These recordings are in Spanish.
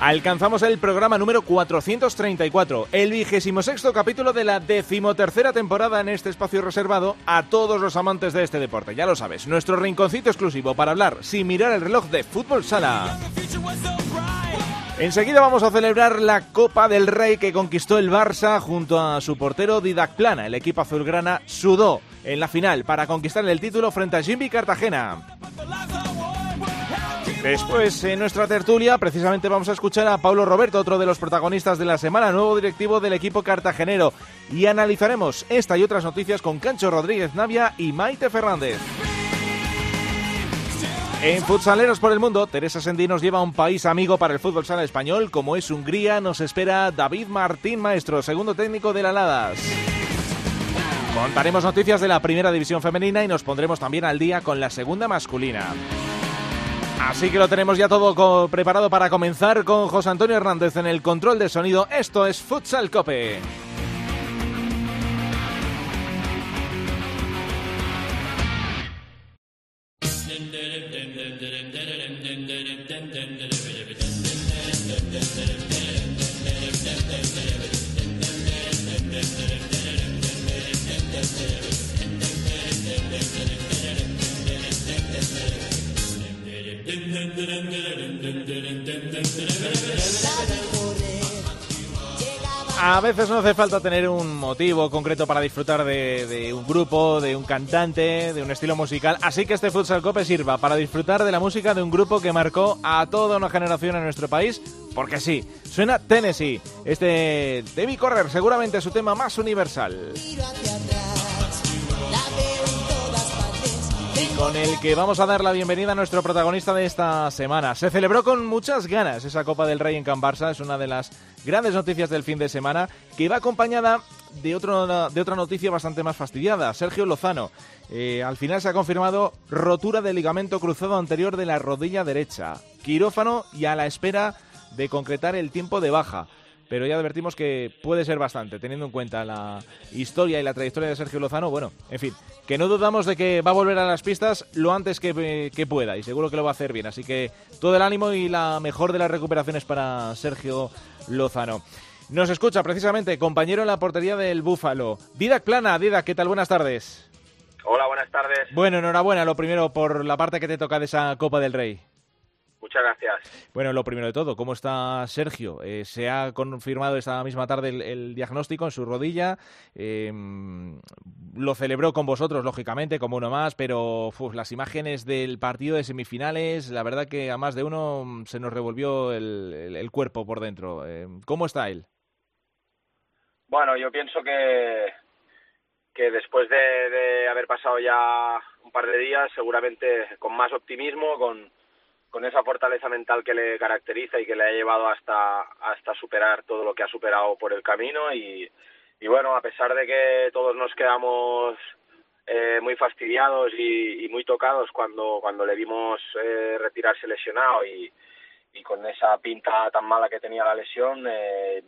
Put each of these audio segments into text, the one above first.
Alcanzamos el programa número 434, el vigésimo sexto capítulo de la decimotercera temporada en este espacio reservado a todos los amantes de este deporte. Ya lo sabes, nuestro rinconcito exclusivo para hablar sin mirar el reloj de fútbol sala. Enseguida vamos a celebrar la Copa del Rey que conquistó el Barça junto a su portero Didac Plana. El equipo azulgrana sudó en la final para conquistar el título frente a Jimmy Cartagena. Después, en nuestra tertulia, precisamente vamos a escuchar a Paulo Roberto, otro de los protagonistas de la semana, nuevo directivo del equipo cartagenero, y analizaremos esta y otras noticias con Cancho Rodríguez Navia y Maite Fernández. En Futsaleros por el Mundo, Teresa Sendí nos lleva a un país amigo para el fútbol sala español, como es Hungría, nos espera David Martín Maestro, segundo técnico de la Ladas. Contaremos noticias de la primera división femenina y nos pondremos también al día con la segunda masculina. Así que lo tenemos ya todo preparado para comenzar con José Antonio Hernández en el control de sonido. Esto es Futsal Cope. A veces no hace falta tener un motivo concreto para disfrutar de, un grupo, de un cantante, de un estilo musical. Así que este Futsal Cope sirva para disfrutar de la música de un grupo que marcó a toda una generación en nuestro país. Porque sí, suena Tennessee. Este debí correr, seguramente su tema más universal con el que vamos a dar la bienvenida a nuestro protagonista de esta semana. Se celebró con muchas ganas esa Copa del Rey en Can Barça, es una de las grandes noticias del fin de semana, que va acompañada de, otro, de otra noticia bastante más fastidiada. Sergio Lozano, eh, al final se ha confirmado rotura del ligamento cruzado anterior de la rodilla derecha, quirófano y a la espera de concretar el tiempo de baja pero ya advertimos que puede ser bastante, teniendo en cuenta la historia y la trayectoria de Sergio Lozano. Bueno, en fin, que no dudamos de que va a volver a las pistas lo antes que, pueda y seguro que lo va a hacer bien. Así que todo el ánimo y la mejor de las recuperaciones para Sergio Lozano. Nos escucha precisamente compañero en la portería del Búfalo, Didac Plana. Didac, ¿qué tal? Buenas tardes. Hola, buenas tardes. Bueno, enhorabuena, lo primero por la parte que te toca de esa Copa del Rey. Muchas gracias. Bueno, lo primero de todo, ¿cómo está Sergio? Eh, se ha confirmado esta misma tarde el, diagnóstico en su rodilla. Eh, lo celebró con vosotros, lógicamente, como uno más, pero las imágenes del partido de semifinales, la verdad que a más de uno mm, se nos revolvió el, cuerpo por dentro. Eh, ¿Cómo está él? Bueno, yo pienso que, que después de, de haber pasado ya un par de días, seguramente con más optimismo, con con esa fortaleza mental que le caracteriza y que le ha llevado hasta, hasta superar todo lo que ha superado por el camino y, y bueno, a pesar de que todos nos quedamos eh, muy fastidiados y, muy tocados cuando, cuando le vimos eh, retirarse lesionado y, y con esa pinta tan mala que tenía la lesión, eh,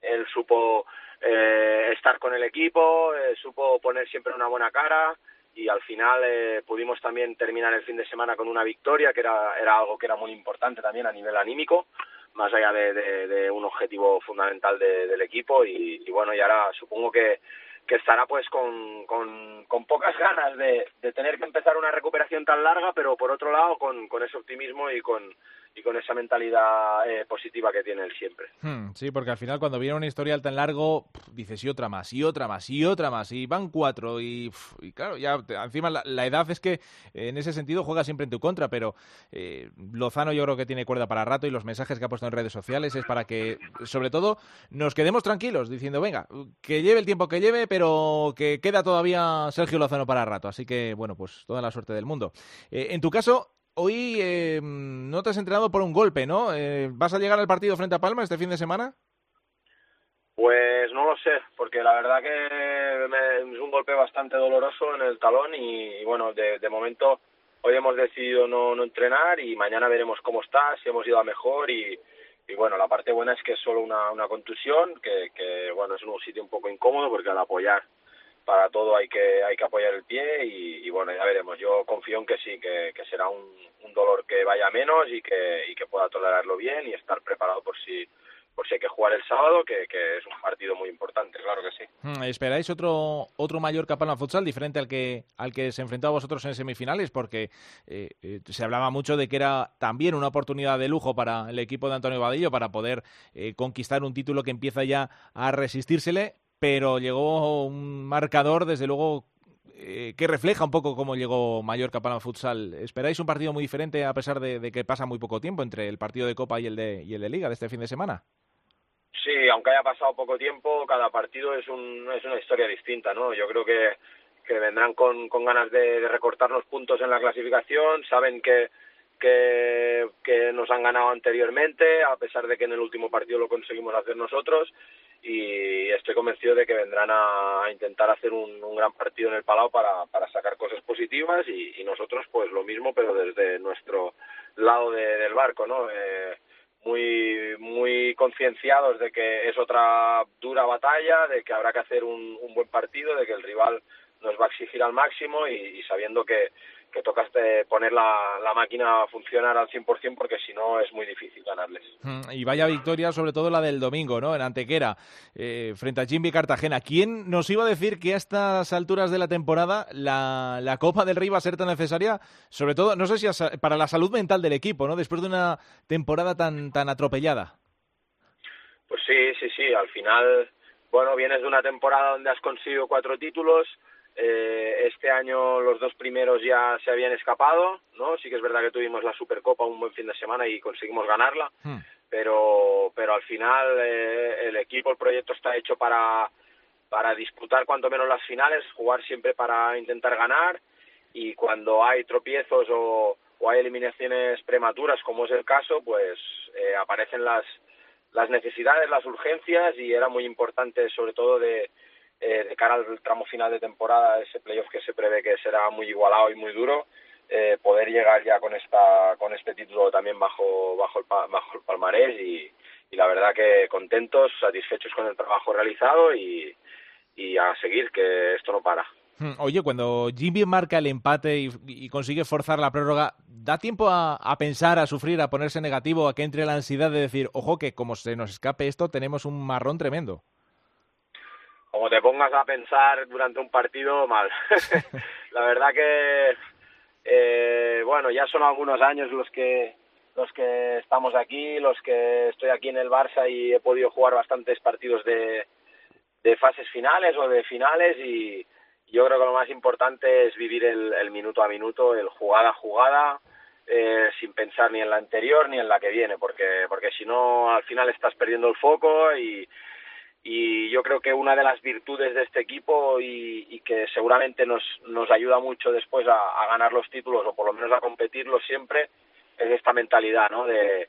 él supo estar con el equipo, supo poner siempre una buena cara, y al final eh, pudimos también terminar el fin de semana con una victoria que era, era algo que era muy importante también a nivel anímico más allá de, un objetivo fundamental del equipo y, bueno y ahora supongo que, que estará pues con, con, con pocas ganas de, tener que empezar una recuperación tan larga pero por otro lado con, con ese optimismo y con y con esa mentalidad eh, positiva que tiene él siempre. Hmm, sí, porque al final cuando viene una historial tan largo, dices y otra más, y otra más, y otra más, y van cuatro, y, claro, ya encima la, edad es que en ese sentido juega siempre en tu contra, pero eh, Lozano yo creo que tiene cuerda para rato y los mensajes que ha puesto en redes sociales es para que, sobre todo, nos quedemos tranquilos diciendo, venga, que lleve el tiempo que lleve, pero que queda todavía Sergio Lozano para rato. Así que, bueno, pues toda la suerte del mundo. Eh, en tu caso, hoy eh, no te has entrenado por un golpe, ¿no? Eh, ¿Vas a llegar al partido frente a Palma este fin de semana? Pues no lo sé, porque la verdad que es un golpe bastante doloroso en el talón y, bueno, de, de, momento hoy hemos decidido no, no entrenar y mañana veremos cómo está, si hemos ido a mejor y, y bueno, la parte buena es que es solo una, una contusión, que, que bueno, es un sitio un poco incómodo porque al apoyar para todo hay que hay que apoyar el pie y, bueno, ya veremos. Yo confío en que sí, que, que será un, un dolor que vaya menos y que, y que pueda tolerarlo bien y estar preparado por si por si hay que jugar el sábado, que, que, es un partido muy importante, claro que sí. Hmm, ¿Esperáis otro otro Mallorca Palma Futsal diferente al que al que se enfrentó a vosotros en semifinales? Porque eh, eh, se hablaba mucho de que era también una oportunidad de lujo para el equipo de Antonio Vadillo para poder eh, conquistar un título que empieza ya a resistírsele, pero llegó un marcador, desde luego, eh, que refleja un poco cómo llegó Mallorca Palma Futsal. ¿Esperáis un partido muy diferente a pesar de, que pasa muy poco tiempo entre el partido de Copa y el de, el Liga de este fin de semana? Sí, aunque haya pasado poco tiempo, cada partido es, un, es una historia distinta, ¿no? Yo creo que, vendrán con, ganas de, de recortarnos puntos en la clasificación, saben que, que, que nos han ganado anteriormente, a pesar de que en el último partido lo conseguimos hacer nosotros, y estoy convencido de que vendrán a, intentar hacer un, gran partido en el Palau para, sacar cosas positivas y, nosotros pues lo mismo, pero desde nuestro lado de, del barco, ¿no? Eh, muy muy concienciados de que es otra dura batalla, de que habrá que hacer un, buen partido, de que el rival nos va a exigir al máximo y sabiendo que, que toca poner la, la, máquina a funcionar al 100% porque si no es muy difícil ganarles. Y vaya victoria, sobre todo la del domingo, ¿no? En Antequera, eh, frente a Jimmy Cartagena. ¿Quién nos iba a decir que a estas alturas de la temporada la, la Copa del Rey va a ser tan necesaria? Sobre todo, no sé si a, para la salud mental del equipo, ¿no? Después de una temporada tan, tan atropellada. Pues sí, sí, sí. Al final, bueno, vienes de una temporada donde has conseguido cuatro títulos, eh, este año los dos primeros ya se habían escapado, ¿no? Sí que es verdad que tuvimos la Supercopa un buen fin de semana y conseguimos ganarla, hmm. pero pero al final eh, el equipo, el proyecto está hecho para para disputar cuanto menos las finales, jugar siempre para intentar ganar y cuando hay tropiezos o, o hay eliminaciones prematuras, como es el caso, pues eh, aparecen las las necesidades, las urgencias y era muy importante sobre todo de eh, de cara al tramo final de temporada, ese playoff que se prevé que será muy igualado y muy duro, eh, poder llegar ya con esta con este título también bajo bajo el, bajo el palmarés y, y la verdad que contentos, satisfechos con el trabajo realizado y, y a seguir, que esto no para. Hmm, oye, cuando Jimmy marca el empate y, y consigue forzar la prórroga, ¿da tiempo a, a, pensar, a sufrir, a ponerse negativo, a que entre la ansiedad de decir, ojo, que como se nos escape esto, tenemos un marrón tremendo? Como te pongas a pensar durante un partido, mal. la verdad que, eh, bueno, ya son algunos años los que los que estamos aquí, los que estoy aquí en el Barça y he podido jugar bastantes partidos de, de fases finales o de finales y yo creo que lo más importante es vivir el, el minuto a minuto, el jugada a jugada, eh, sin pensar ni en la anterior ni en la que viene, porque, porque si no al final estás perdiendo el foco y, y yo creo que una de las virtudes de este equipo y, y que seguramente nos, nos ayuda mucho después a, ganar los títulos o por lo menos a competirlos siempre es esta mentalidad, ¿no? De,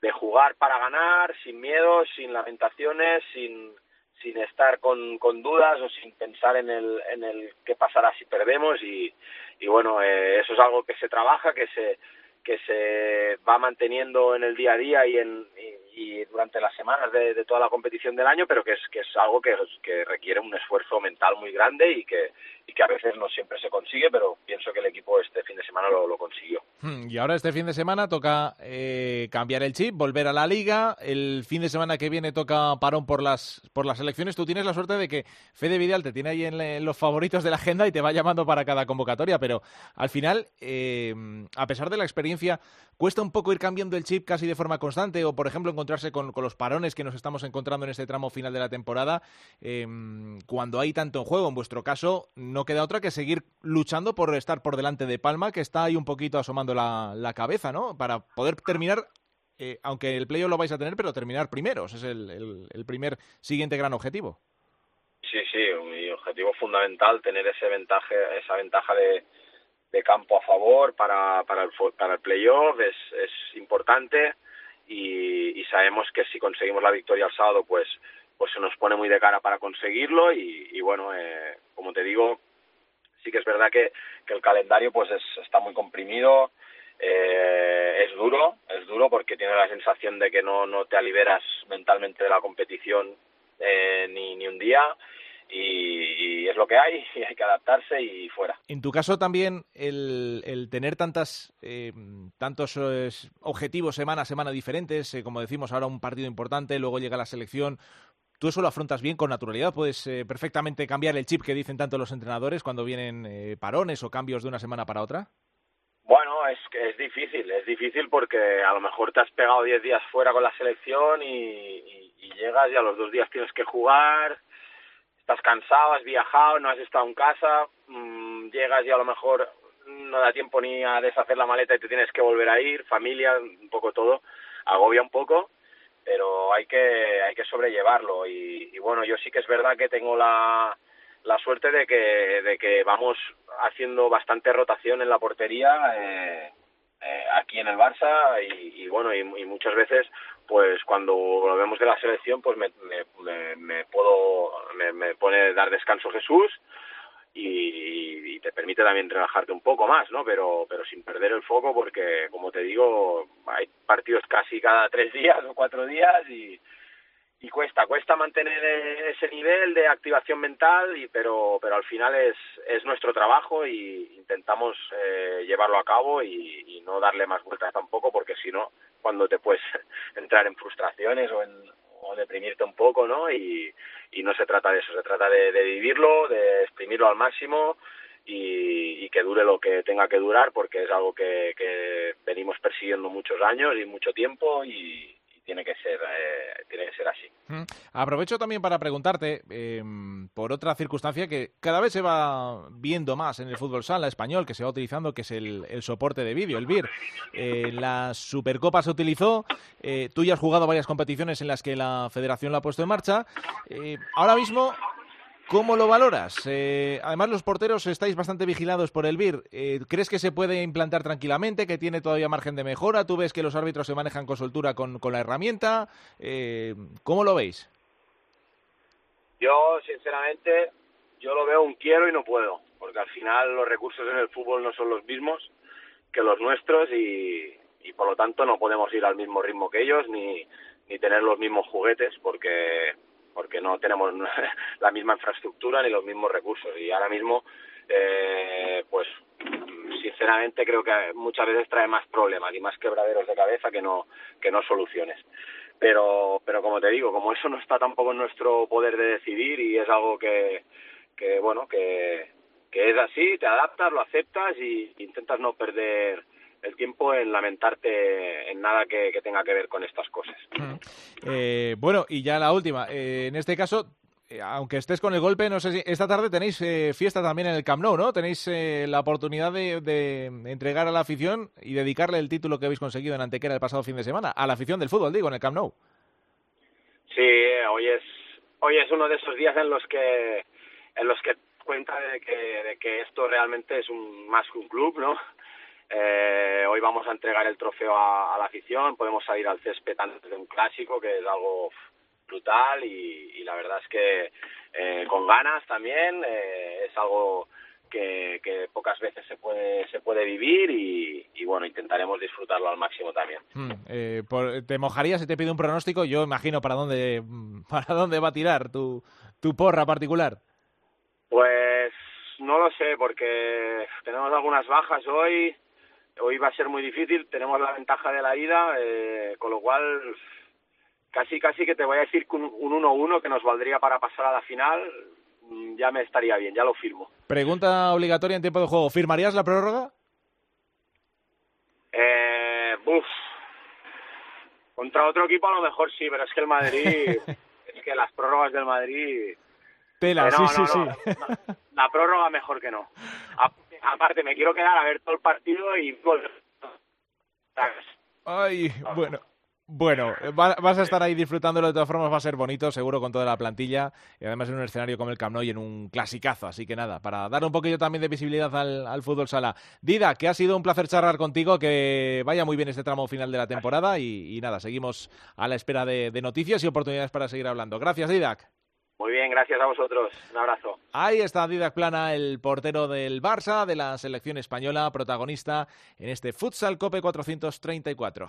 de jugar para ganar, sin miedo, sin lamentaciones, sin, sin estar con, con dudas o sin pensar en el, en el qué pasará si perdemos y, y bueno, eh, eso es algo que se trabaja, que se, que se va manteniendo en el día a día y, en, y, y durante las semanas de, de, toda la competición del año, pero que es, que es algo que, que requiere un esfuerzo mental muy grande y que, y que a veces no siempre se consigue, pero pienso que el equipo este fin de semana lo, lo consiguió. Hmm, y ahora este fin de semana toca eh, cambiar el chip, volver a la liga. El fin de semana que viene toca parón por las, por las elecciones. Tú tienes la suerte de que Fede Vidal te tiene ahí en, en los favoritos de la agenda y te va llamando para cada convocatoria, pero al final, eh, a pesar de la experiencia, cuesta un poco ir cambiando el chip casi de forma constante o, por ejemplo, con, los parones que nos estamos encontrando en este tramo final de la temporada. Eh, cuando hay tanto en juego, en vuestro caso, no queda otra que seguir luchando por estar por delante de Palma, que está ahí un poquito asomando la, la cabeza, ¿no? Para poder terminar, eh, aunque el playoff lo vais a tener, pero terminar primeros. Es el, el, el, primer siguiente gran objetivo. Sí, sí, mi objetivo fundamental, tener ese ventaja, esa ventaja de, de campo a favor para, para el, para el playoff es, es importante y, y sabemos que si conseguimos la victoria el sábado, pues pues se nos pone muy de cara para conseguirlo y, bueno, eh, como te digo, sí que es verdad que, que el calendario pues está muy comprimido, eh, es duro, es duro porque tiene la sensación de que no, no te aliberas mentalmente de la competición eh, ni, ni un día y, es lo que hay y hay que adaptarse y fuera. En tu caso también el, el tener tantas eh, tantos objetivos semana a semana diferentes, como decimos ahora un partido importante, luego llega la selección, ¿Tú eso lo afrontas bien con naturalidad? ¿Puedes eh, perfectamente cambiar el chip que dicen tanto los entrenadores cuando vienen eh, parones o cambios de una semana para otra? Bueno, es que es difícil, es difícil porque a lo mejor te has pegado 10 días fuera con la selección y, llegas y a los dos días tienes que jugar, estás cansado, has viajado, no has estado en casa, mm, llegas y a lo mejor no da tiempo ni a deshacer la maleta y te tienes que volver a ir, familia, un poco todo, agobia un poco pero hay que hay que sobrellevarlo. Y, bueno yo sí que es verdad que tengo la, la suerte de que de que vamos haciendo bastante rotación en la portería eh, eh, aquí en el Barça y, bueno y, muchas veces pues cuando volvemos de la selección pues me, me, me puedo me, me pone dar descanso Jesús y, te permite también relajarte un poco más, ¿no? Pero, pero sin perder el foco porque, como te digo, hay partidos casi cada tres días o cuatro días y, y cuesta, cuesta mantener ese nivel de activación mental, y, pero, pero al final es, es nuestro trabajo y intentamos eh, llevarlo a cabo y, y, no darle más vueltas tampoco, porque si no, cuando te puedes entrar en frustraciones o en, o deprimirte un poco, ¿no? Y, y no se trata de eso, se trata de, de vivirlo, de exprimirlo al máximo y, y, que dure lo que tenga que durar porque es algo que, que venimos persiguiendo muchos años y mucho tiempo y, tiene que ser eh, tiene que ser así. Aprovecho también para preguntarte em, por otra circunstancia que cada vez se va viendo más en el fútbol sala español, que se va utilizando, que es el, soporte de vídeo, el VIR. Eh, la Supercopa se utilizó, eh, tú ya has jugado varias competiciones en las que la Federación lo ha puesto en marcha. ahora mismo ¿Cómo lo valoras? Eh, además, los porteros estáis bastante vigilados por el BIR. Eh, ¿Crees que se puede implantar tranquilamente, que tiene todavía margen de mejora? ¿Tú ves que los árbitros se manejan con soltura con, la herramienta? Eh, ¿Cómo lo veis? Yo, sinceramente, yo lo veo un quiero y no puedo, porque al final los recursos en el fútbol no son los mismos que los nuestros y, y por lo tanto no podemos ir al mismo ritmo que ellos ni, ni tener los mismos juguetes, porque porque no tenemos la misma infraestructura ni los mismos recursos. Y ahora mismo eh, pues sinceramente creo que muchas veces trae más problemas y más quebraderos de cabeza que no que no soluciones. Pero pero como te digo como eso no está tampoco en nuestro poder de decidir y es algo que que bueno que que es así te adaptas lo aceptas y intentas no perder el tiempo en lamentarte en nada que, tenga que ver con estas cosas. Mm. Eh, bueno, y ya la última. Eh, en este caso, eh, aunque estés con el golpe, no sé si esta tarde tenéis fiesta también en el Camp Nou, ¿no? Tenéis la oportunidad de, entregar a la afición y dedicarle el título que habéis conseguido en Antequera el pasado fin de semana, a la afición del fútbol, digo, en el Camp Nou. Sí, hoy es hoy es uno de esos días en los que en los que cuenta de que, de que esto realmente es un más que un club, ¿no? Eh, hoy vamos a entregar el trofeo a, la afición, podemos salir al césped antes de un clásico, que es algo brutal y, la verdad es que eh, con ganas también, eh, es algo que, pocas veces se puede se puede vivir y, bueno intentaremos disfrutarlo al máximo también. Hmm, eh, te mojarías si te pido un pronóstico yo imagino para dónde para dónde va a tirar tu tu porra particular. Pues no lo sé porque tenemos algunas bajas hoy hoy va a ser muy difícil, tenemos la ventaja de la ida, eh, con lo cual casi casi que te voy a decir que un 1-1 que nos valdría para pasar a la final, mm, ya me estaría bien, ya lo firmo. Pregunta obligatoria en tiempo de juego, ¿firmarías la prórroga? Eh, uf. Contra otro equipo a lo mejor sí, pero es que el Madrid, es que las prórrogas del Madrid... Tela, eh, sí, sí, sí. la prórroga mejor que no aparte me quiero quedar a ver todo el partido y Ay, bueno. Bueno, vas a estar ahí disfrutándolo de todas formas, va a ser bonito, seguro, con toda la plantilla y además en un escenario como el Camp Nou y en un clasicazo. Así que nada, para dar un poquillo también de visibilidad al, fútbol sala. Dida, que ha sido un placer charlar contigo, que vaya muy bien este tramo final de la temporada y, nada, seguimos a la espera de, noticias y oportunidades para seguir hablando. Gracias, Didac. Muy bien, gracias a vosotros. Un abrazo. Ahí está Didac Plana, el portero del Barça, de la selección española, protagonista en este Futsal Cope 434.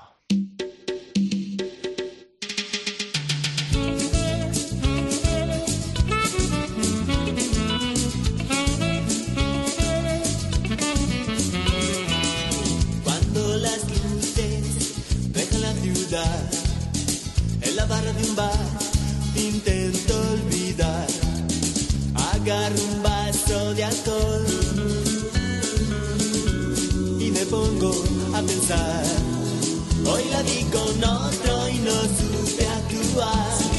Cuando las luces dejan la ciudad en la barra de un bar Un vaso de alcohol y me pongo a pensar. Hoy la vi con otro y no supe actuar.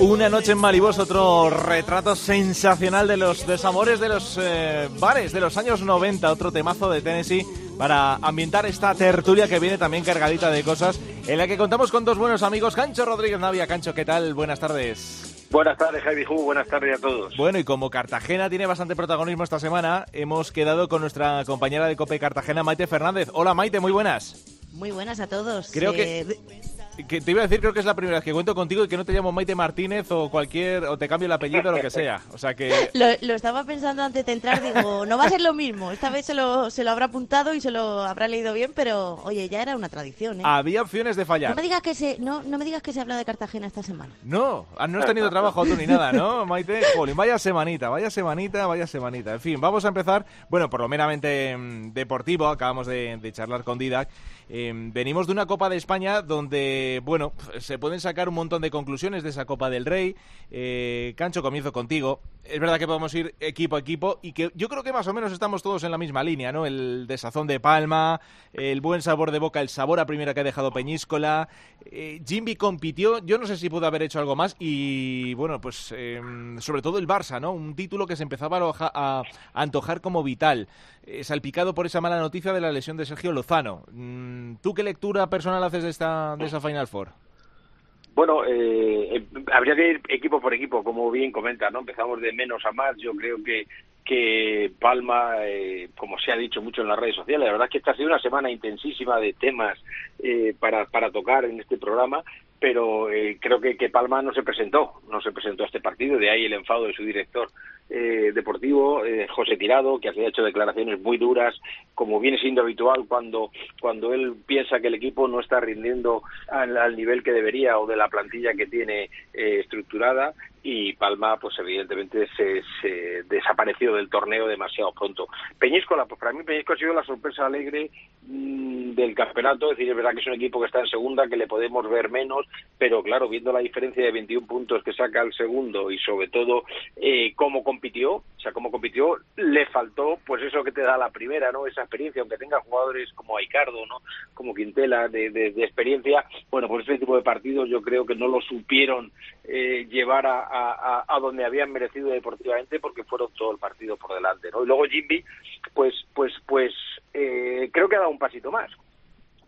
Una noche en Malibos, otro retrato sensacional de los desamores de los eh, bares de los años 90, otro temazo de Tennessee para ambientar esta tertulia que viene también cargadita de cosas, en la que contamos con dos buenos amigos, Cancho Rodríguez Navia. Cancho, ¿qué tal? Buenas tardes. Buenas tardes, Javi Ju. Buenas tardes a todos. Bueno, y como Cartagena tiene bastante protagonismo esta semana, hemos quedado con nuestra compañera de Cope Cartagena, Maite Fernández. Hola, Maite, muy buenas. Muy buenas a todos. Creo que eh, que te iba a decir, creo que es la primera vez que cuento contigo y que no te llamo Maite Martínez o cualquier, o te cambio el apellido o lo que sea. O sea que... Lo, estaba pensando antes de entrar, digo, no va a ser lo mismo. Esta vez se lo, se lo habrá apuntado y se lo habrá leído bien, pero oye, ya era una tradición, ¿eh? Había opciones de fallar. No me digas que se, no, no me digas que se habla de Cartagena esta semana. No, ah, no has tenido trabajo tú ni nada, ¿no, Maite? Jolín, vaya semanita, vaya semanita, vaya semanita. En fin, vamos a empezar, bueno, por lo meramente mm, deportivo, acabamos de, de charlar con Didac. Em, venimos de una Copa de España donde, bueno, se pueden sacar un montón de conclusiones de esa Copa del Rey. Eh, Cancho, comienzo contigo. Es verdad que podemos ir equipo a equipo y que yo creo que más o menos estamos todos en la misma línea, ¿no? El desazón de Palma, el buen sabor de boca, el sabor a primera que ha dejado Peñíscola. Eh, Jimby compitió, yo no sé si pudo haber hecho algo más y, bueno, pues em, sobre todo el Barça, ¿no? Un título que se empezaba a, antojar como vital, eh, salpicado por esa mala noticia de la lesión de Sergio Lozano. Mm, ¿Tú qué lectura personal haces de esta, de esa Final Four? Bueno, eh, eh, habría que ir equipo por equipo, como bien comenta, ¿no? Empezamos de menos a más. Yo creo que que Palma, eh, como se ha dicho mucho en las redes sociales, la verdad es que esta ha sido una semana intensísima de temas para, para tocar en este programa, pero creo que, que Palma no se presentó, no se presentó a este partido, de ahí el enfado de su director eh, deportivo, eh, José Tirado, que ha hecho declaraciones muy duras, como viene siendo habitual cuando, cuando él piensa que el equipo no está rindiendo al, nivel que debería o de la plantilla que tiene eh, estructurada y Palma, pues evidentemente se, se, desapareció del torneo demasiado pronto. Peñíscola, pues para mí Peñíscola ha sido la sorpresa alegre mm, del campeonato, es decir, es verdad que es un equipo que está en segunda, que le podemos ver menos, pero claro, viendo la diferencia de 21 puntos que saca el segundo y sobre todo eh, cómo compitió, o sea, cómo compitió, le faltó pues eso que te da la primera, ¿no? Esa experiencia, aunque tenga jugadores como Aicardo, ¿no? Como Quintela, de, de, experiencia, bueno, pues este tipo de partidos yo creo que no lo supieron eh, llevar a, a, a, donde habían merecido deportivamente porque fueron todo el partido por delante, ¿no? Y luego Jimmy, pues, pues, pues, eh, creo que ha dado un pasito más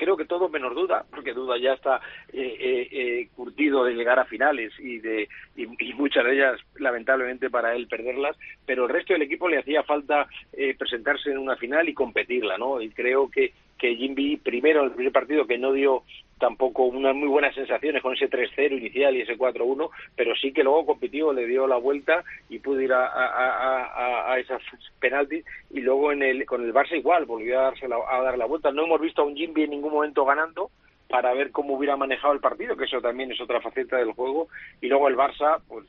creo que todo menos duda, porque duda ya está eh, eh, eh, curtido de llegar a finales y de y, muchas de ellas lamentablemente para él perderlas, pero el resto del equipo le hacía falta eh, presentarse en una final y competirla, ¿no? Y creo que que Jimby primero en el primer partido que no dio tampoco unas muy buenas sensaciones con ese 3-0 inicial y ese 4-1, pero sí que luego compitió, le dio la vuelta y pudo ir a, a, a, esas penaltis y luego en el, con el Barça igual, volvió a, darse a dar la vuelta. No hemos visto a un Jimby en ningún momento ganando para ver cómo hubiera manejado el partido, que eso también es otra faceta del juego, y luego el Barça, pues,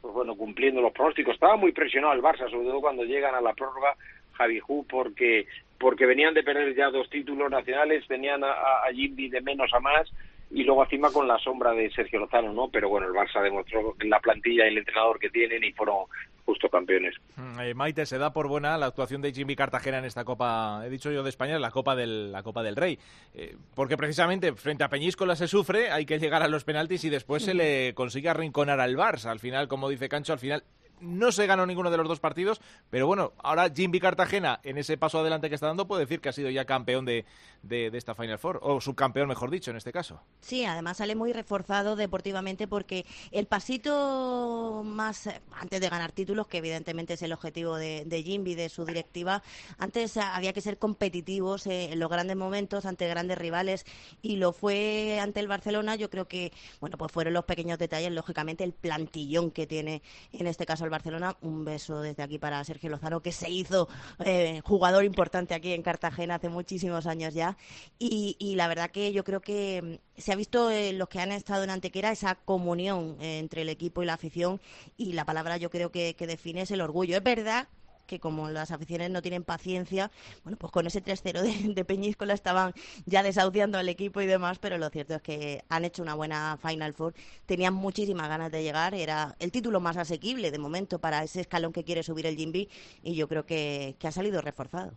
pues bueno, cumpliendo los pronósticos. Estaba muy presionado el Barça, sobre todo cuando llegan a la prórroga Javi porque porque venían de perder ya dos títulos nacionales, venían a, a de menos a más y luego encima con la sombra de Sergio Lozano, ¿no? Pero bueno, el Barça demostró la plantilla y el entrenador que tienen y fueron justo campeones. Mm, eh, Maite, se da por buena la actuación de Jimmy Cartagena en esta Copa, he dicho yo de España, la Copa del, la Copa del Rey. Eh, porque precisamente frente a Peñíscola se sufre, hay que llegar a los penaltis y después se le consigue arrinconar al Barça. Al final, como dice Cancho, al final no se ganó ninguno de los dos partidos, pero bueno, ahora Jimby Cartagena, en ese paso adelante que está dando, puede decir que ha sido ya campeón de, de, esta Final Four, o subcampeón, mejor dicho, en este caso. Sí, además sale muy reforzado deportivamente porque el pasito más, eh, antes de ganar títulos, que evidentemente es el objetivo de, de de su directiva, antes había que ser competitivos eh, en los grandes momentos, ante grandes rivales, y lo fue ante el Barcelona, yo creo que, bueno, pues fueron los pequeños detalles, lógicamente, el plantillón que tiene en este caso el Barcelona. Un beso desde aquí para Sergio Lozano, que se hizo eh, jugador importante aquí en Cartagena hace muchísimos años ya. Y, la verdad que yo creo que mm, se ha visto en los que han estado en Antequera esa comunión eh, entre el equipo y la afición. Y la palabra yo creo que, que define es el orgullo. Es verdad que como las aficiones no tienen paciencia, bueno, pues con ese 3-0 de, de, Peñíscola estaban ya desahuciando al equipo y demás, pero lo cierto es que han hecho una buena Final Four, tenían muchísimas ganas de llegar, era el título más asequible de momento para ese escalón que quiere subir el Jimby y yo creo que, ha salido reforzado.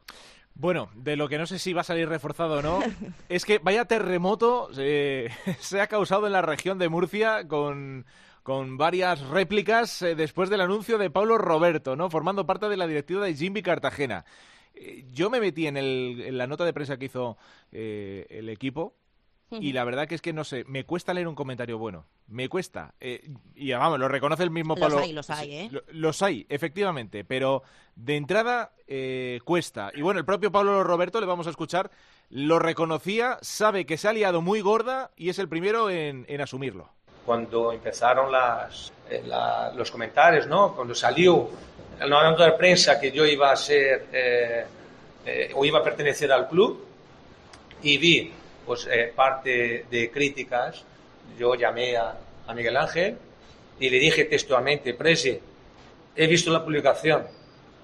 Bueno, de lo que no sé si va a salir reforzado o no, es que vaya terremoto eh, se ha causado en la región de Murcia con con varias réplicas eh, después del anuncio de Pablo Roberto, ¿no? Formando parte de la directiva de Jimmy Cartagena. Eh, yo me metí en, el, la nota de prensa que hizo eh, el equipo y la verdad que es que no sé, me cuesta leer un comentario bueno. Me cuesta. y vamos, lo reconoce el mismo Pablo. Los hay, los hay, ¿eh? Los hay, efectivamente. Pero de entrada cuesta. Y bueno, el propio Pablo Roberto, le vamos a escuchar, lo reconocía, sabe que se ha liado muy gorda y es el primero en asumirlo cuando empezaron las, eh, los comentarios, ¿no? Cuando salió el nota de prensa que yo iba a ser eh, eh, o iba a pertenecer al club y vi pues parte de críticas, yo llamé a, Miguel Ángel y le dije textualmente, Presi, he visto la publicación,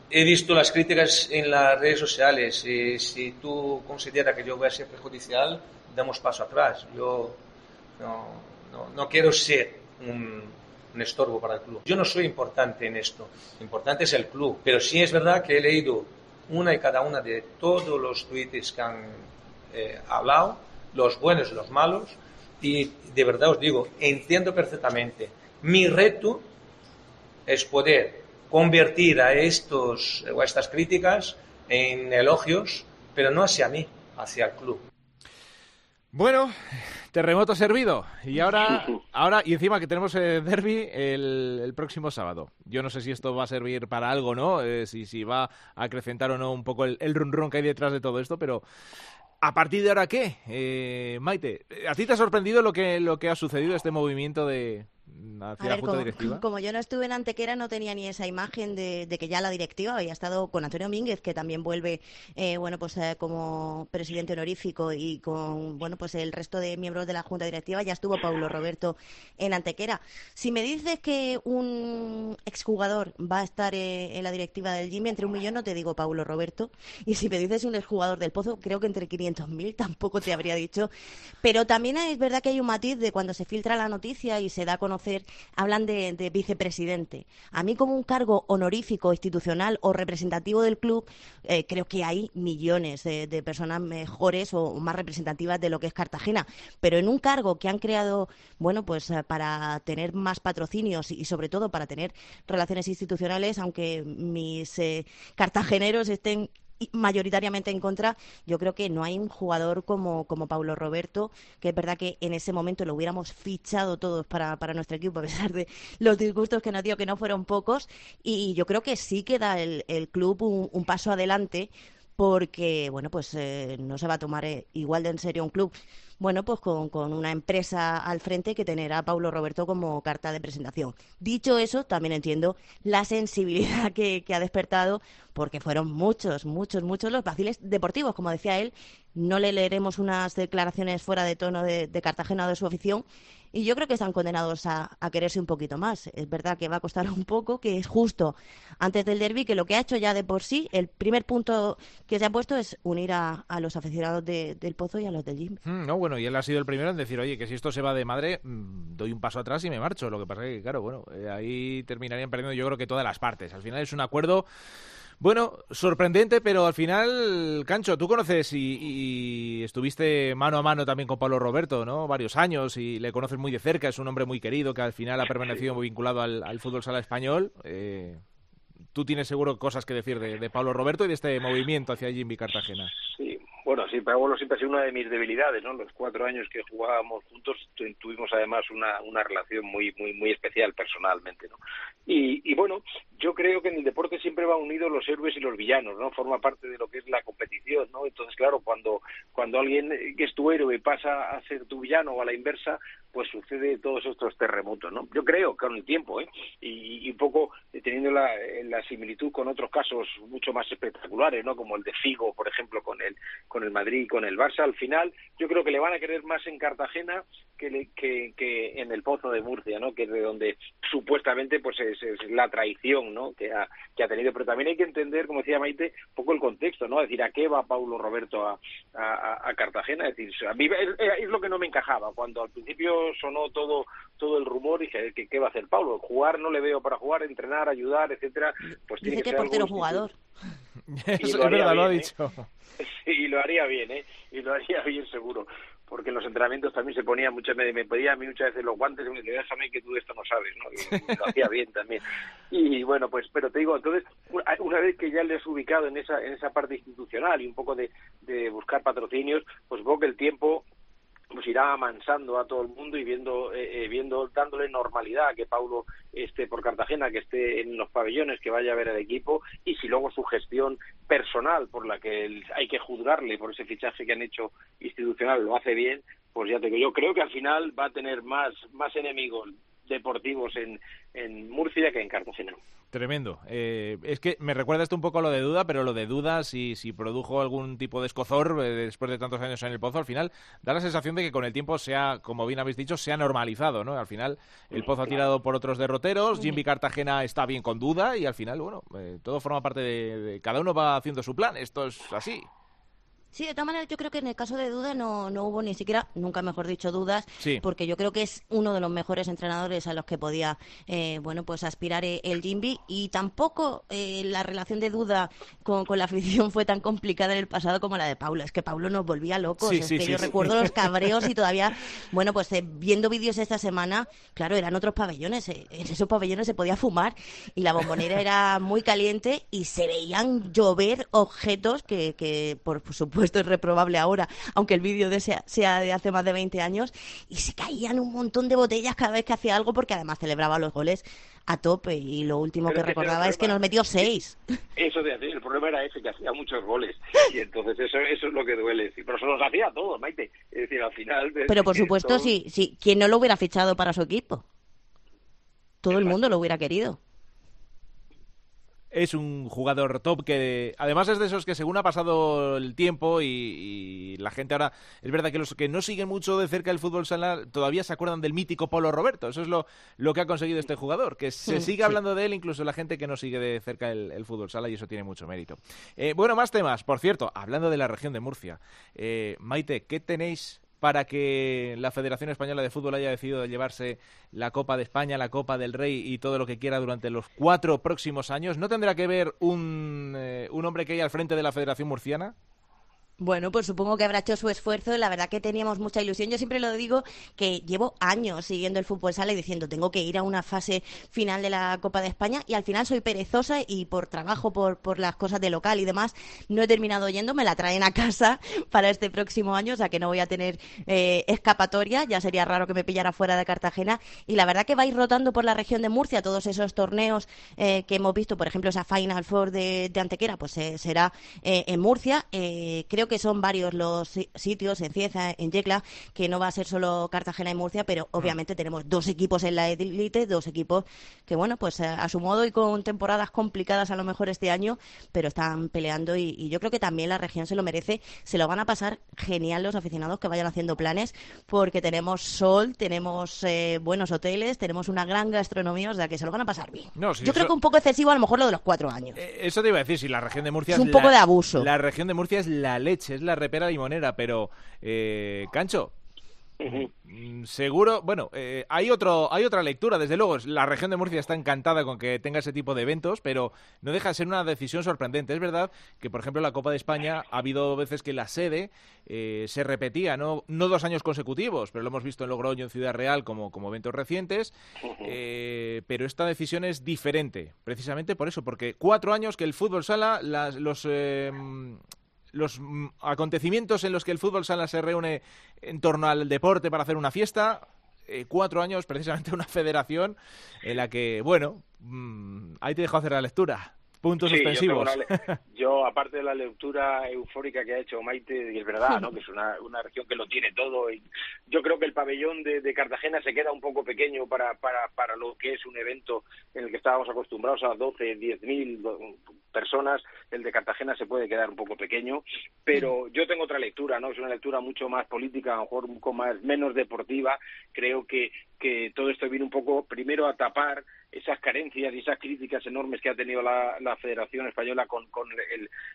he visto las críticas en las redes sociales y si tú consideras que yo voy a ser perjudicial, damos paso atrás. Yo no, no, quiero ser un, estorbo para el club. Yo no soy importante en esto, importante es el club, pero sí es verdad que he leído una y cada una de todos los tweets que han eh, hablado, los buenos y los malos, y de verdad os digo, entiendo perfectamente. Mi reto es poder convertir a, estos, o a estas críticas en elogios, pero no hacia mí, hacia el club. Bueno, terremoto servido. Y ahora, ahora y encima que tenemos el derby el, próximo sábado. Yo no sé si esto va a servir para algo, ¿no? Eh, si, si va a acrecentar o no un poco el, el run run que hay detrás de todo esto, pero ¿A partir de ahora qué? Eh, Maite, ¿a ti te ha sorprendido lo que, lo que ha sucedido, este movimiento de, como, yo no estuve en Antequera, no tenía ni esa imagen de, que ya la directiva había estado con Antonio Mínguez, que también vuelve, eh, bueno, pues eh, como presidente honorífico y con, bueno, pues el resto de miembros de la Junta Directiva, ya estuvo Paulo Roberto en Antequera. Si me dices que un exjugador va a estar eh, en la directiva del Jimmy, entre un millón no te digo Paulo Roberto, y si me dices un exjugador del Pozo, creo que entre 500.000 tampoco te habría dicho, pero también es verdad que hay un matiz de cuando se filtra la noticia y se da a conocer hablan de, vicepresidente. A mí como un cargo honorífico, institucional o representativo del club, eh, creo que hay millones de, personas mejores o más representativas de lo que es Cartagena. Pero en un cargo que han creado, bueno, pues eh, para tener más patrocinios y sobre todo para tener relaciones institucionales, aunque mis eh, cartageneros estén mayoritariamente en contra, yo creo que no hay un jugador como, como Paulo Roberto, que es verdad que en ese momento lo hubiéramos fichado todos para, para nuestro equipo, a pesar de los disgustos que nos dio, que no fueron pocos, y yo creo que sí que da el, el club un, paso adelante porque, bueno, pues eh, no se va a tomar eh, igual de en serio un club bueno, pues con, con, una empresa al frente que tener a Paulo Roberto como carta de presentación. Dicho eso, también entiendo la sensibilidad que, que ha despertado, porque fueron muchos, muchos, muchos los vaciles deportivos, como decía él. No le leeremos unas declaraciones fuera de tono de, de Cartagena o de su afición, y yo creo que están condenados a, quererse un poquito más. Es verdad que va a costar un poco, que es justo antes del derby, que lo que ha hecho ya de por sí, el primer punto que se ha puesto es unir a, los aficionados del Pozo y a los del Gym. Hmm, no, bueno, y él ha sido el primero en decir, oye, que si esto se va de madre, mm, doy un paso atrás y me marcho. Lo que pasa es que, claro, bueno, eh, ahí terminarían perdiendo yo creo que todas las partes. Al final es un acuerdo Bueno, sorprendente, pero al final, Cancho, tú conoces y, estuviste mano a mano también con Pablo Roberto, ¿no? Varios años y le conoces muy de cerca, es un hombre muy querido que al final ha permanecido muy vinculado al, fútbol sala español. Eh, tú tienes seguro cosas que decir de, de, Pablo Roberto y de este movimiento hacia Jimmy Cartagena. Sí, bueno, Pablo siempre ha sido una de mis debilidades, ¿no? Los cuatro años que jugábamos juntos tuvimos además una, una relación muy, muy, muy especial personalmente, ¿no? Y, y bueno, yo creo que en el deporte siempre van unidos los héroes y los villanos, ¿no? Forma parte de lo que es la competición, ¿no? Entonces, claro, cuando, cuando alguien que es tu héroe pasa a ser tu villano o a la inversa, pues sucede todos estos terremotos, ¿no? Yo creo que con el tiempo, ¿eh? Y, un poco teniendo la, la similitud con otros casos mucho más espectaculares, ¿no? Como el de Figo, por ejemplo, con el con el Madrid y con el Barça, al final yo creo que le van a querer más en Cartagena que, que, en el Pozo de Murcia, ¿no? Que es de donde supuestamente pues es, la traición, ¿no? Que ha, que ha tenido. Pero también hay que entender, como decía Maite, un poco el contexto, ¿no? Es decir, ¿a qué va Paulo Roberto a, a, Cartagena? Es decir, a mí es, lo que no me encajaba. Cuando al principio sonó todo todo el rumor, dije, ¿qué, qué va a hacer Paulo? Jugar no le veo para jugar, entrenar, ayudar, etcétera. Pues tiene que, ser portero jugador. Eso es verdad, lo ha ¿eh? dicho. y lo haría bien, ¿eh? Y lo haría bien seguro. Porque en los entrenamientos también se ponía muchas me, me pedía a mí muchas veces los guantes y me decía, déjame que tú de esto no sabes, ¿no? Y, lo hacía bien también. Y bueno, pues, pero te digo, entonces, una vez que ya le has ubicado en esa, en esa parte institucional y un poco de, de buscar patrocinios, pues veo que el tiempo pues irá amansando a todo el mundo y viendo, eh, eh, viendo, dándole normalidad a que Paulo esté por Cartagena, que esté en los pabellones, que vaya a ver el equipo y si luego su gestión personal por la que hay que juzgarle por ese fichaje que han hecho institucional lo hace bien, pues ya te digo, yo creo que al final va a tener más, más enemigos deportivos en, en Murcia que en Cartagena. Tremendo. Eh, es que me recuerda esto un poco a lo de Duda, pero lo de Duda, si, si produjo algún tipo de escozor eh, después de tantos años en el Pozo, al final da la sensación de que con el tiempo se ha, como bien habéis dicho, se ha normalizado, ¿no? Al final el Pozo ha tirado por otros derroteros, Jimmy Cartagena está bien con Duda y al final, bueno, eh, todo forma parte de... Cada uno va haciendo su plan, esto es así. Sí, de todas maneras yo creo que en el caso de Duda no, no hubo ni siquiera, nunca mejor dicho, dudas, porque yo creo que es uno de los mejores entrenadores a los que podía, eh, bueno, pues aspirar e, el Jimby y tampoco eh, la relación de Duda con, la afición fue tan complicada en el pasado como la de Paulo. Es que Paulo nos volvía locos. yo recuerdo los cabreos y todavía, bueno, pues eh, viendo vídeos esta semana, claro, eran otros pabellones. en esos pabellones se podía fumar y la bombonera era muy caliente y se veían llover objetos que, que por supuesto esto es reprobable ahora, aunque el vídeo de sea, de hace más de 20 años, y se caían un montón de botellas cada vez que hacía algo, porque además celebraba los goles a tope y lo último que, recordaba es que nos metió seis. Eso de el problema era ese, que hacía muchos goles y entonces eso, eso es lo que duele. Pero se los hacía todos, Maite. Es decir, al final... Pero por supuesto, sí, sí, ¿quién no lo hubiera fichado para su equipo? Todo el mundo lo hubiera querido es un jugador top que además es de esos que según ha pasado el tiempo y, la gente ahora es verdad que los que no siguen mucho de cerca el fútbol sala todavía se acuerdan del mítico Polo Roberto. Eso es lo, lo que ha conseguido este jugador que se sigue hablando de él incluso la gente que no sigue de cerca el, fútbol sala y eso tiene mucho mérito. Eh, bueno más temas. Por cierto hablando de la región de Murcia eh, Maite qué tenéis para que la Federación Española de Fútbol haya decidido llevarse la Copa de España, la Copa del Rey y todo lo que quiera durante los cuatro próximos años? ¿No tendrá que ver un, eh, un hombre que hay al frente de la Federación Murciana? Bueno, pues supongo que habrá hecho su esfuerzo. La verdad que teníamos mucha ilusión. Yo siempre lo digo que llevo años siguiendo el fútbol sala y diciendo tengo que ir a una fase final de la Copa de España y al final soy perezosa y por trabajo, por, por las cosas de local y demás, no he terminado yendo. Me la traen a casa para este próximo año, o sea que no voy a tener eh, escapatoria. Ya sería raro que me pillara fuera de Cartagena. Y la verdad que vais rotando por la región de Murcia todos esos torneos eh, que hemos visto, por ejemplo, esa Final Four de, Antequera, pues eh, será en Murcia. creo que son varios los sitios en Cieza, en Yecla, que no va a ser solo Cartagena y Murcia, pero mm. obviamente tenemos dos equipos en la élite, dos equipos que, bueno, pues eh, a su modo y con temporadas complicadas a lo mejor este año, pero están peleando y, yo creo que también la región se lo merece. Se lo van a pasar genial los aficionados que vayan haciendo planes, porque tenemos sol, tenemos eh, buenos hoteles, tenemos una gran gastronomía, o sea que se lo van a pasar bien. yo creo que un poco excesivo a lo mejor lo de los cuatro años. Eh, eso te iba a decir, si la región de Murcia es un poco de abuso. La región de Murcia es la leche es la repera limonera, pero, eh, Cancho, Mm, seguro, bueno, eh, hay otro, hay otra lectura, desde luego. La región de Murcia está encantada con que tenga ese tipo de eventos, pero no deja de ser una decisión sorprendente. Es verdad que, por ejemplo, la Copa de España ha habido veces que la sede eh, se repetía, ¿no? no dos años consecutivos, pero lo hemos visto en Logroño, en Ciudad Real, como, como eventos recientes. Eh, pero esta decisión es diferente, precisamente por eso, porque cuatro años que el fútbol sala, las, los los mm, acontecimientos en los que el fútbol sala se reúne en torno al deporte para hacer una fiesta, eh, cuatro años precisamente una federación en la que, bueno, mm, ahí te dejo hacer la lectura. Puntos suspensivos. Yo, aparte de la lectura eufórica que ha hecho Maite, y es verdad, ¿no? que es una, una región que lo tiene todo, y yo creo que el pabellón de, Cartagena se queda un poco pequeño para, para, para lo que es un evento en el que estábamos acostumbrados a 12, 10 mil personas, el de Cartagena se puede quedar un poco pequeño, pero yo tengo otra lectura, ¿no? Es una lectura mucho más política, a lo mejor un poco más, menos deportiva. Creo que, que todo esto viene un poco primero a tapar esas carencias y esas críticas enormes que ha tenido la, Federación Española con, con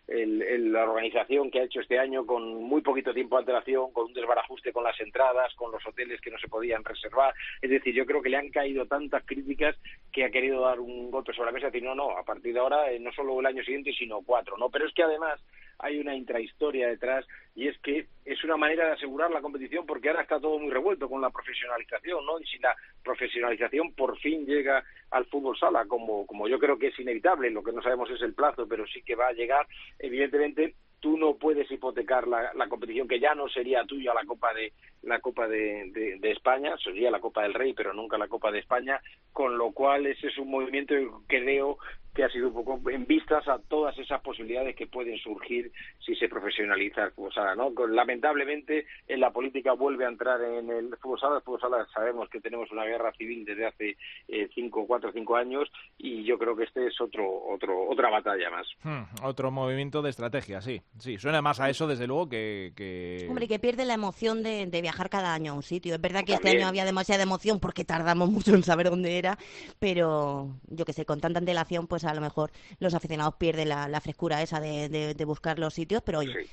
la organización que ha hecho este año, con muy poquito tiempo de antelación, con un desbarajuste con las entradas, con los hoteles que no se podían reservar. Es decir, yo creo que le han caído tantas críticas que ha querido dar un golpe sobre la mesa y decir, no, no, a partir de ahora eh, no solo el año siguiente, sino cuatro. no Pero es que además hay una intrahistoria detrás y es que es una manera de asegurar la competición porque ahora está todo muy revuelto con la profesionalización, ¿no? Y si la profesionalización por fin llega al fútbol sala, como, como yo creo que es inevitable, lo que no sabemos es el plazo, pero sí que va a llegar, evidentemente tú no puedes hipotecar la, la, competición que ya no sería tuya la Copa de la Copa de, de, España sería la Copa del Rey pero nunca la Copa de España con lo cual ese es un movimiento que creo que ha sido un poco en vistas a todas esas posibilidades que pueden surgir si se profesionaliza el fútbol sala, ¿no? Lamentablemente en la política vuelve a entrar en el fútbol sala, el fútbol sala sabemos que tenemos una guerra civil desde hace eh, cinco, cuatro, cinco años y yo creo que este es otro, otro, otra batalla más. Hmm, otro movimiento de estrategia, sí, sí, suena más a eso desde luego que, que... Hombre, que pierde la emoción de, viajar cada año a un sitio. Es verdad que este año había demasiada emoción porque tardamos mucho en saber dónde era, pero yo que sé, con tanta antelación pues a lo mejor los aficionados pierden la, frescura esa de, buscar los sitios, pero oye,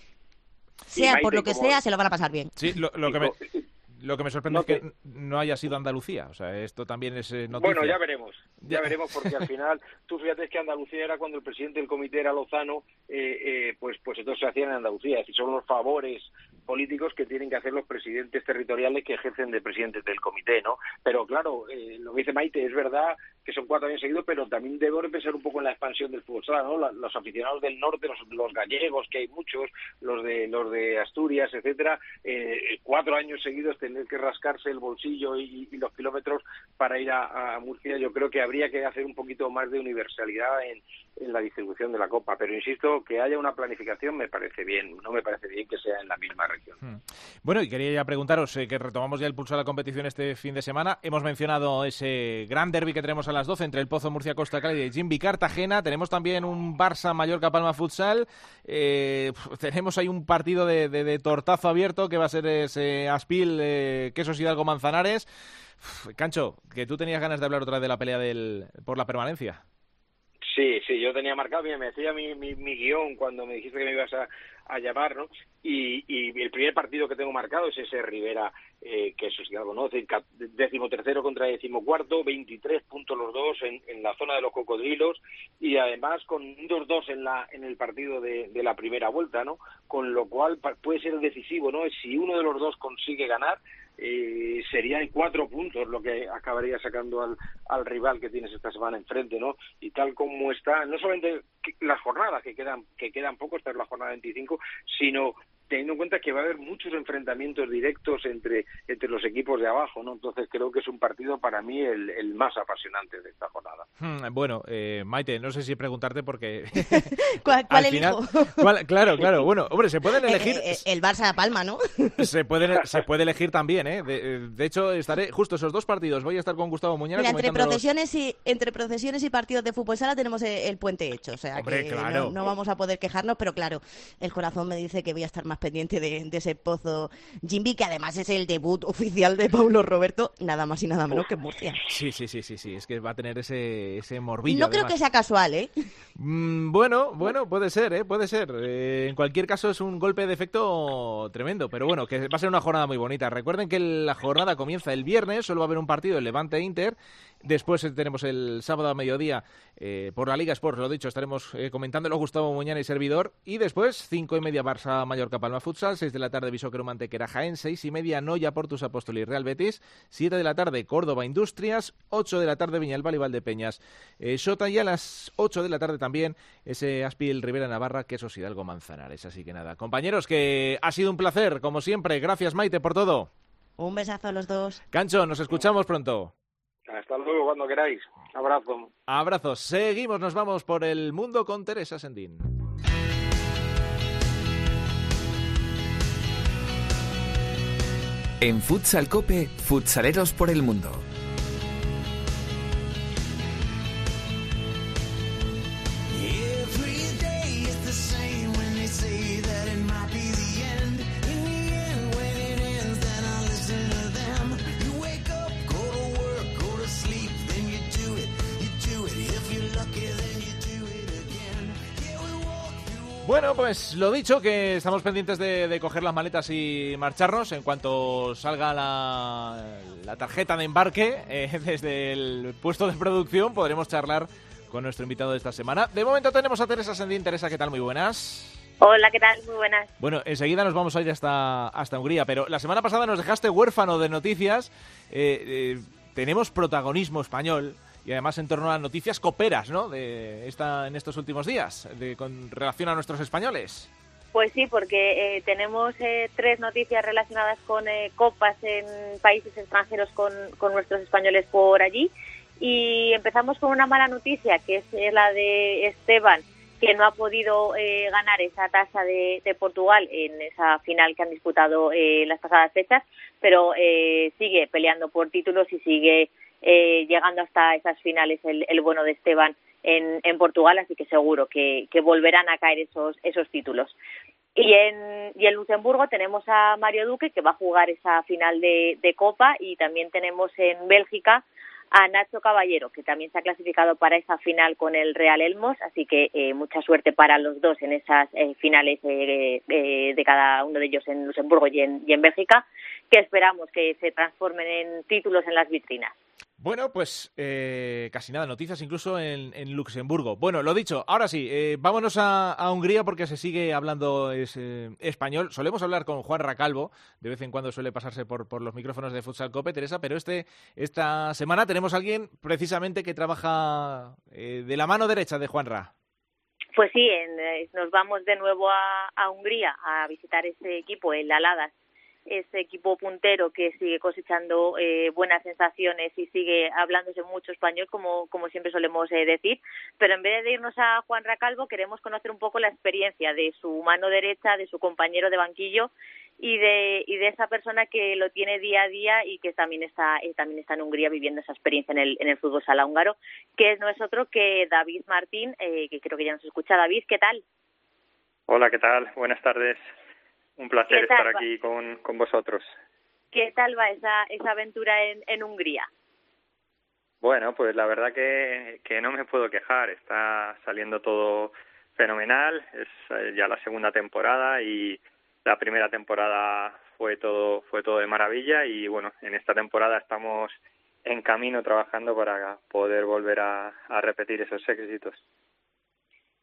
sea por lo que sea, se lo van a pasar bien. Sí, lo, que me... Lo que me sorprende es que no haya sido Andalucía. O sea, esto también es eh, noticia. Bueno, ya veremos. Ya veremos porque al final, tú fíjate que Andalucía era cuando el presidente del comité era Lozano, eh, eh, pues, pues entonces se hacían en Andalucía. Es decir, son los favores políticos que tienen que hacer los presidentes territoriales que ejercen de presidentes del comité, ¿no? Pero claro, lo que dice Maite es verdad que son cuatro años seguidos, pero también debo pensar un poco en la expansión del fútbol sala, ¿no? los aficionados del norte, los, gallegos, que hay muchos, los de los de Asturias, etcétera, eh, cuatro años seguidos tener que rascarse el bolsillo y, los kilómetros para ir a, Murcia, yo creo que habría que hacer un poquito más de universalidad en, la distribución de la Copa. Pero insisto, que haya una planificación me parece bien, no me parece bien que sea en la misma región. Hmm. Bueno, y quería ya preguntaros, eh, que retomamos ya el pulso de la competición este fin de semana. Hemos mencionado ese gran derby que tenemos a las 12 entre el Pozo Murcia Costa Cali y Jimby Cartagena. Tenemos también un Barça Mallorca Palma Futsal. Eh, tenemos ahí un partido de, tortazo abierto que va a ser ese Aspil, eh, Quesos Hidalgo Manzanares. Cancho, que tú tenías ganas de hablar otra vez de la pelea del, por la permanencia. Sí, sí, yo tenía marcado, bien, me decía mi, guion cuando me dijiste que me ibas a, a llamar, ¿no? Y, y, el primer partido que tengo marcado es ese Rivera, eh, que eso sí algo, ¿no? Décimo tercero contra décimo cuarto, 23 puntos los dos en, en, la zona de los cocodrilos y además con 2-2 en, la, en el partido de, de la primera vuelta, ¿no? Con lo cual puede ser decisivo, ¿no? Si uno de los dos consigue ganar, eh, serían cuatro puntos lo que acabaría sacando al, al rival que tienes esta semana enfrente, ¿no? Y tal como está, no solamente las jornadas que quedan, que quedan poco, esta es la jornada 25, sino teniendo en cuenta que va a haber muchos enfrentamientos directos entre, entre los equipos de abajo, ¿no? Entonces creo que es un partido para mí el, el más apasionante de esta jornada. Hmm, bueno, eh, Maite, no sé si preguntarte porque... ¿Cuál, cuál elijo? claro, claro. Bueno, hombre, se pueden eh, elegir... Eh, el Barça Palma, ¿no? se, puede, se puede elegir también, ¿eh? De, hecho, estaré justo esos dos partidos. Voy a estar con Gustavo Muñana entre procesiones, y, entre procesiones y partidos de fútbol sala tenemos el, puente hecho. O sea, que no, no vamos a poder quejarnos, pero claro, el corazón me dice que voy a estar más más pendiente de, ese pozo Jimby, que además es el debut oficial de Paulo Roberto, nada más y nada menos que en Murcia. Sí, sí, sí, sí, sí, es que va a tener ese, ese morbillo. No creo que sea casual, ¿eh? Mm, bueno, bueno, puede ser, ¿eh? Puede ser. Eh, en cualquier caso es un golpe de efecto tremendo, pero bueno, que va a ser una jornada muy bonita. Recuerden que la jornada comienza el viernes, solo va a haber un partido, el Levante-Inter, Después tenemos el sábado a mediodía eh, por la Liga Sports, lo dicho, estaremos eh, comentándolo Gustavo Muñana y servidor. Y después, cinco y media Barça Mallorca Palma Futsal, seis de la tarde Viso Mantequera Jaén, seis y media Noya Portus Apóstoles Real Betis, siete de la tarde Córdoba Industrias, ocho de la tarde Viñalbal y Valdepeñas. Eh, Sota y a las ocho de la tarde también ese Aspil Rivera Navarra, que es Hidalgo Manzanares. Así que nada, compañeros, que ha sido un placer, como siempre. Gracias Maite por todo. Un besazo a los dos. Cancho, nos escuchamos pronto. Hasta luego, cuando queráis. Abrazo. Abrazos. Seguimos, nos vamos por el mundo con Teresa Sendín. En Futsal Cope, futsaleros por el mundo. Pues lo dicho, que estamos pendientes de, coger las maletas y marcharnos en cuanto salga la, tarjeta de embarque eh, desde el puesto de producción. Podremos charlar con nuestro invitado de esta semana. De momento tenemos a Teresa Sendín. Teresa, ¿qué tal? Muy buenas. Hola, ¿qué tal? Muy buenas. Bueno, enseguida nos vamos a ir hasta, hasta Hungría, pero la semana pasada nos dejaste huérfano de noticias. Eh, eh, tenemos protagonismo español y además en torno a noticias coperas, ¿no? De esta, en estos últimos días, de, con relación a nuestros españoles. Pues sí, porque eh, tenemos eh, tres noticias relacionadas con eh, copas en países extranjeros con, nuestros españoles por allí. Y empezamos con una mala noticia, que es la de Esteban, que no ha podido ganar esa tasa de, de, Portugal en esa final que han disputado las pasadas fechas, pero sigue peleando por títulos y sigue eh, llegando hasta esas finales el, el bueno de Esteban en, Portugal, así que seguro que, volverán a caer esos, títulos. Y en, Luxemburgo tenemos a Mario Duque, que va a jugar esa final de, Copa, y también tenemos en Bélgica a Nacho Caballero, que también se ha clasificado para esa final con el Real Elmos, así que eh, mucha suerte para los dos en esas eh, finales eh, de cada uno de ellos en Luxemburgo y en Bélgica, que esperamos que se transformen en títulos en las vitrinas. Bueno, pues eh, casi nada, noticias incluso en, Luxemburgo. Bueno, lo dicho, ahora sí, eh, vámonos a, Hungría porque se sigue hablando eh, español. Solemos hablar con Juan Racalvo, de vez en cuando suele pasarse por, por los micrófonos de Futsal Cope, Teresa, pero este, esta semana tenemos a alguien precisamente que trabaja de la mano derecha de Juan Ra. Pues sí, nos vamos de nuevo a, a Hungría a visitar ese equipo, el Aladas ese equipo puntero que sigue cosechando eh, buenas sensaciones y sigue hablándose mucho español, como, como siempre solemos eh, decir. Pero en vez de irnos a Juan Racalvo, queremos conocer un poco la experiencia de su mano derecha, de su compañero de banquillo y de, y de esa persona que lo tiene día a día y que también está, eh, también está en Hungría viviendo esa experiencia en el, en el fútbol sala húngaro, que no es otro que David Martín, que creo que ya nos escucha. David, ¿qué tal? Hola, ¿qué tal? Buenas tardes. Un placer estar aquí con, con vosotros. ¿Qué tal va esa, esa aventura en, en Hungría? Bueno, pues la verdad que, que no me puedo quejar. Está saliendo todo fenomenal. Es eh, ya la segunda temporada y la primera temporada fue todo fue todo de maravilla y bueno, en esta temporada estamos en camino trabajando para poder volver a, a repetir esos éxitos.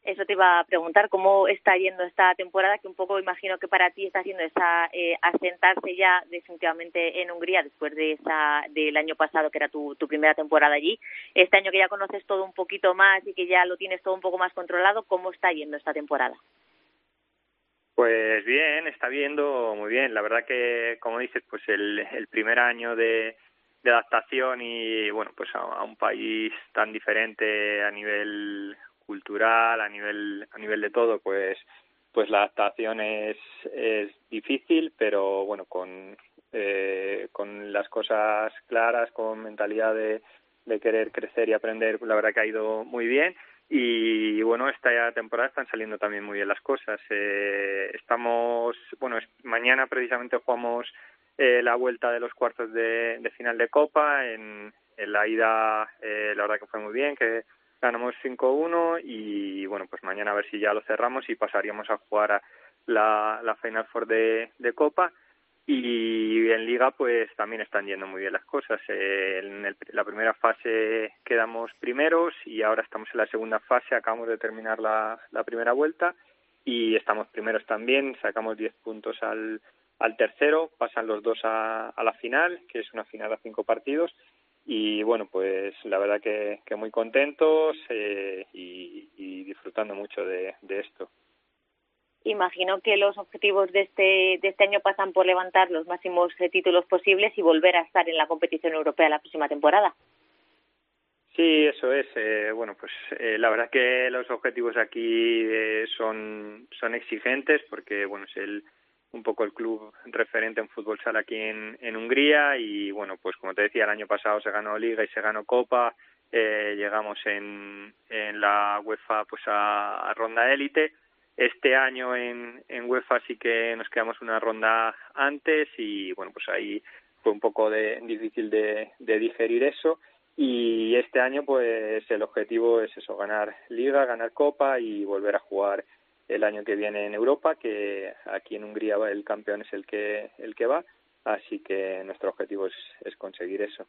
Eso te iba a preguntar, ¿cómo está yendo esta temporada? Que un poco imagino que para ti está haciendo esa eh, asentarse ya definitivamente en Hungría después de esa del año pasado que era tu, primera temporada allí. Este año que ya conoces todo un poquito más y que ya lo tienes todo un poco más controlado, ¿cómo está yendo esta temporada? Pues bien, está viendo muy bien. La verdad que, como dices, pues el, el primer año de adaptación y bueno, pues a, un país tan diferente a nivel cultural, a nivel, a nivel de todo, pues, pues la adaptación es, es difícil, pero bueno, con, eh, con las cosas claras, con mentalidad de, de querer crecer y aprender, la verdad que ha ido muy bien. y bueno, esta temporada están saliendo también muy bien las cosas. Eh, estamos, bueno, mañana precisamente jugamos eh, la vuelta de los cuartos de, final de Copa. En, la ida, eh, la verdad que fue muy bien, que ganamos 5-1 y bueno, pues mañana a ver si ya lo cerramos y pasaríamos a jugar a la, Final Four de, de Copa. Y en liga pues también están yendo muy bien las cosas. En la primera fase quedamos primeros y ahora estamos en la segunda fase. Acabamos de terminar la, primera vuelta y estamos primeros también. Sacamos 10 puntos al, al tercero. Pasan los dos a, a la final que es una final a cinco partidos y bueno pues la verdad que, que muy contentos eh, y, y disfrutando mucho de, de esto imagino que los objetivos de este, de este año pasan por levantar los máximos eh, títulos posibles y volver a estar en la competición europea la próxima temporada. Sí, eso es. Eh, bueno, pues eh, la verdad que los objetivos aquí son, son exigentes porque, bueno, es el, un poco el club referente en fútbol sala aquí en, Hungría y, bueno, pues como te decía, el año pasado se ganó Liga y se ganó Copa. llegamos en, en la UEFA pues a, ronda élite este año en, en UEFA sí que nos quedamos una ronda antes y bueno, pues ahí fue un poco de, difícil de digerir eso y este año pues el objetivo es eso, ganar liga, ganar copa y volver a jugar el año que viene en Europa, que aquí en Hungría el campeón es el que el que va, así que nuestro objetivo es, conseguir eso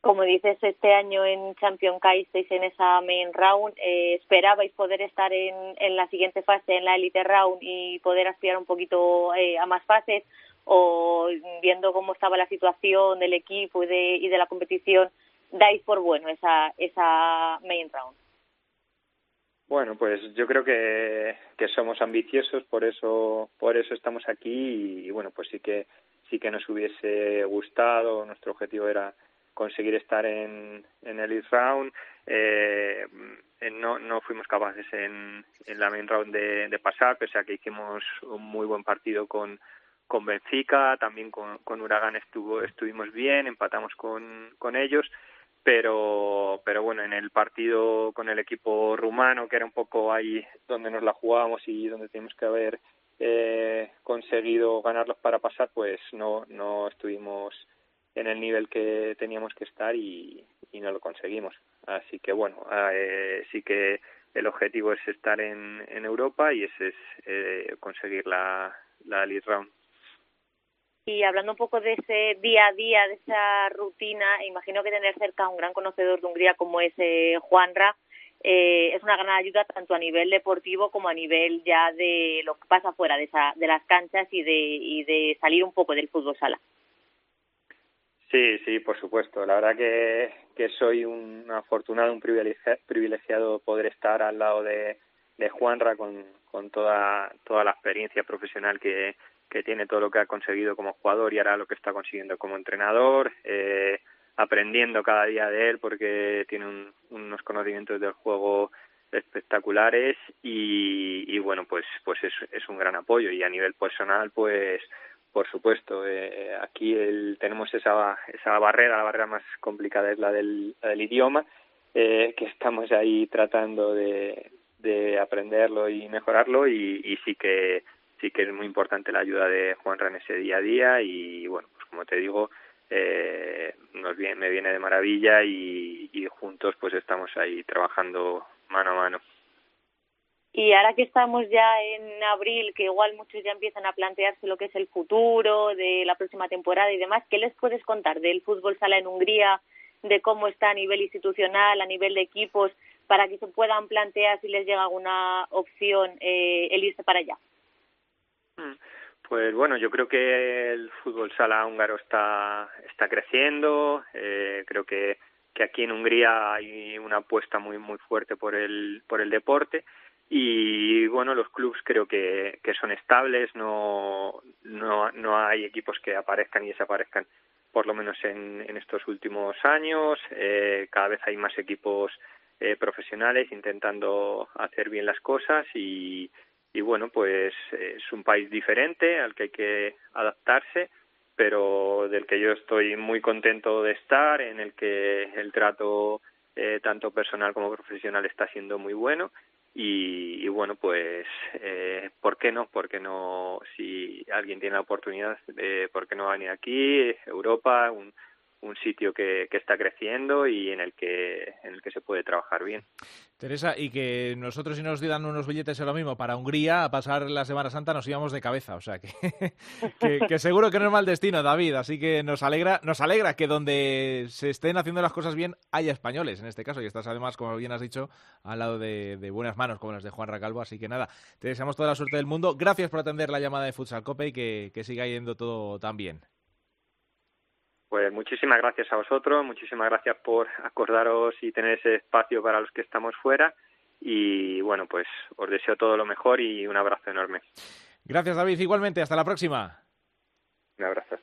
como dices, este año en Champion caísteis en esa main round. Eh, ¿Esperabais poder estar en, en, la siguiente fase, en la elite round, y poder aspirar un poquito eh, a más fases? ¿O viendo cómo estaba la situación del equipo y de, y de la competición, dais por bueno esa, esa main round? Bueno, pues yo creo que, somos ambiciosos, por eso, por eso estamos aquí y, bueno, pues sí que sí que nos hubiese gustado. Nuestro objetivo era conseguir estar en, el East Round. Eh, no, no fuimos capaces en, en la main round de, de pasar, pese a que hicimos un muy buen partido con, con Benfica, también con, con Huracán estuvo, estuvimos bien, empatamos con, con ellos, pero, pero bueno, en el partido con el equipo rumano, que era un poco ahí donde nos la jugábamos y donde teníamos que haber eh, conseguido ganarlos para pasar, pues no, no estuvimos en el nivel que teníamos que estar y, no lo conseguimos. Así que bueno, eh, sí que el objetivo es estar en, en Europa y ese es eh, conseguir la, la lead round. Y hablando un poco de ese día a día, de esa rutina, imagino que tener cerca a un gran conocedor de Hungría como es eh, Juanra, eh, es una gran ayuda tanto a nivel deportivo como a nivel ya de lo que pasa fuera de, esa, de las canchas y de, y de salir un poco del fútbol sala. Sí, sí, por supuesto. La verdad que, soy un afortunado, un privilegiado poder estar al lado de, de Juanra con, con toda, toda la experiencia profesional que, que tiene, todo lo que ha conseguido como jugador y ahora lo que está consiguiendo como entrenador, eh, aprendiendo cada día de él porque tiene unos conocimientos del juego espectaculares y, y bueno, pues, pues es, un gran apoyo. Y a nivel personal, pues por supuesto, eh, aquí el, tenemos esa, esa barrera, la barrera más complicada es la del, del idioma, eh, que estamos ahí tratando de, de aprenderlo y mejorarlo y, sí que sí que es muy importante la ayuda de Juan en ese día a día y bueno, pues como te digo, eh, nos viene, me viene de maravilla y, y juntos pues estamos ahí trabajando mano a mano. Y ahora que estamos ya en abril, que igual muchos ya empiezan a plantearse lo que es el futuro de la próxima temporada y demás, ¿qué les puedes contar del fútbol sala en Hungría, de cómo está a nivel institucional, a nivel de equipos, para que se puedan plantear si les llega alguna opción eh, el irse para allá? Mm, pues bueno, yo creo que el fútbol sala húngaro está, está creciendo, eh, creo que, que aquí en Hungría hay una apuesta muy, muy fuerte por el, por el deporte. Y bueno los clubs creo que, que son estables. No, no no hay equipos que aparezcan y desaparezcan por lo menos en, en estos últimos años. Eh, cada vez hay más equipos eh, profesionales intentando hacer bien las cosas y, y bueno pues es un país diferente al que hay que adaptarse pero del que yo estoy muy contento de estar en el que el trato eh, tanto personal como profesional, está siendo muy bueno. Y, bueno, pues, eh, ¿por qué no? ¿Por qué no? Si alguien tiene la oportunidad, eh, ¿por qué no venir aquí? Europa, un, un sitio que, que, está creciendo y en el que en el que se puede trabajar bien. Teresa, y que nosotros si nos dan unos billetes es lo mismo, para Hungría a pasar la Semana Santa nos íbamos de cabeza, o sea que, que, seguro que no es mal destino, David, así que nos alegra, nos alegra que donde se estén haciendo las cosas bien haya españoles, en este caso, y estás además, como bien has dicho, al lado de, de buenas manos, como las de Juan Racalvo, así que nada, te deseamos toda la suerte del mundo, gracias por atender la llamada de Futsal Cope y que, que siga yendo todo tan bien. Pues muchísimas gracias a vosotros, muchísimas gracias por acordaros y tener ese espacio para los que estamos fuera y bueno, pues os deseo todo lo mejor y un abrazo enorme. Gracias David, igualmente, hasta la próxima. Un abrazo.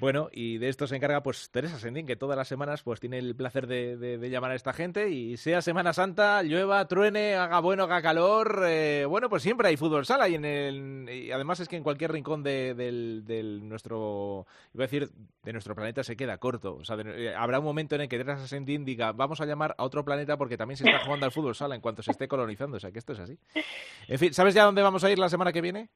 Bueno, y de esto se encarga pues Teresa Sendín, que todas las semanas pues tiene el placer de, llamar a esta gente y sea Semana Santa, llueva, truene, haga bueno, haga calor, eh, bueno, pues siempre hay fútbol sala y en el y además es que en cualquier rincón de, del, nuestro, iba a decir, de nuestro planeta se queda corto. O sea, eh, habrá un momento en el que Teresa Sendín diga, vamos a llamar a otro planeta porque también se está jugando al fútbol sala en cuanto se esté colonizando. O sea, que esto es así. En fin, ¿sabes ya dónde vamos a ir la semana que viene?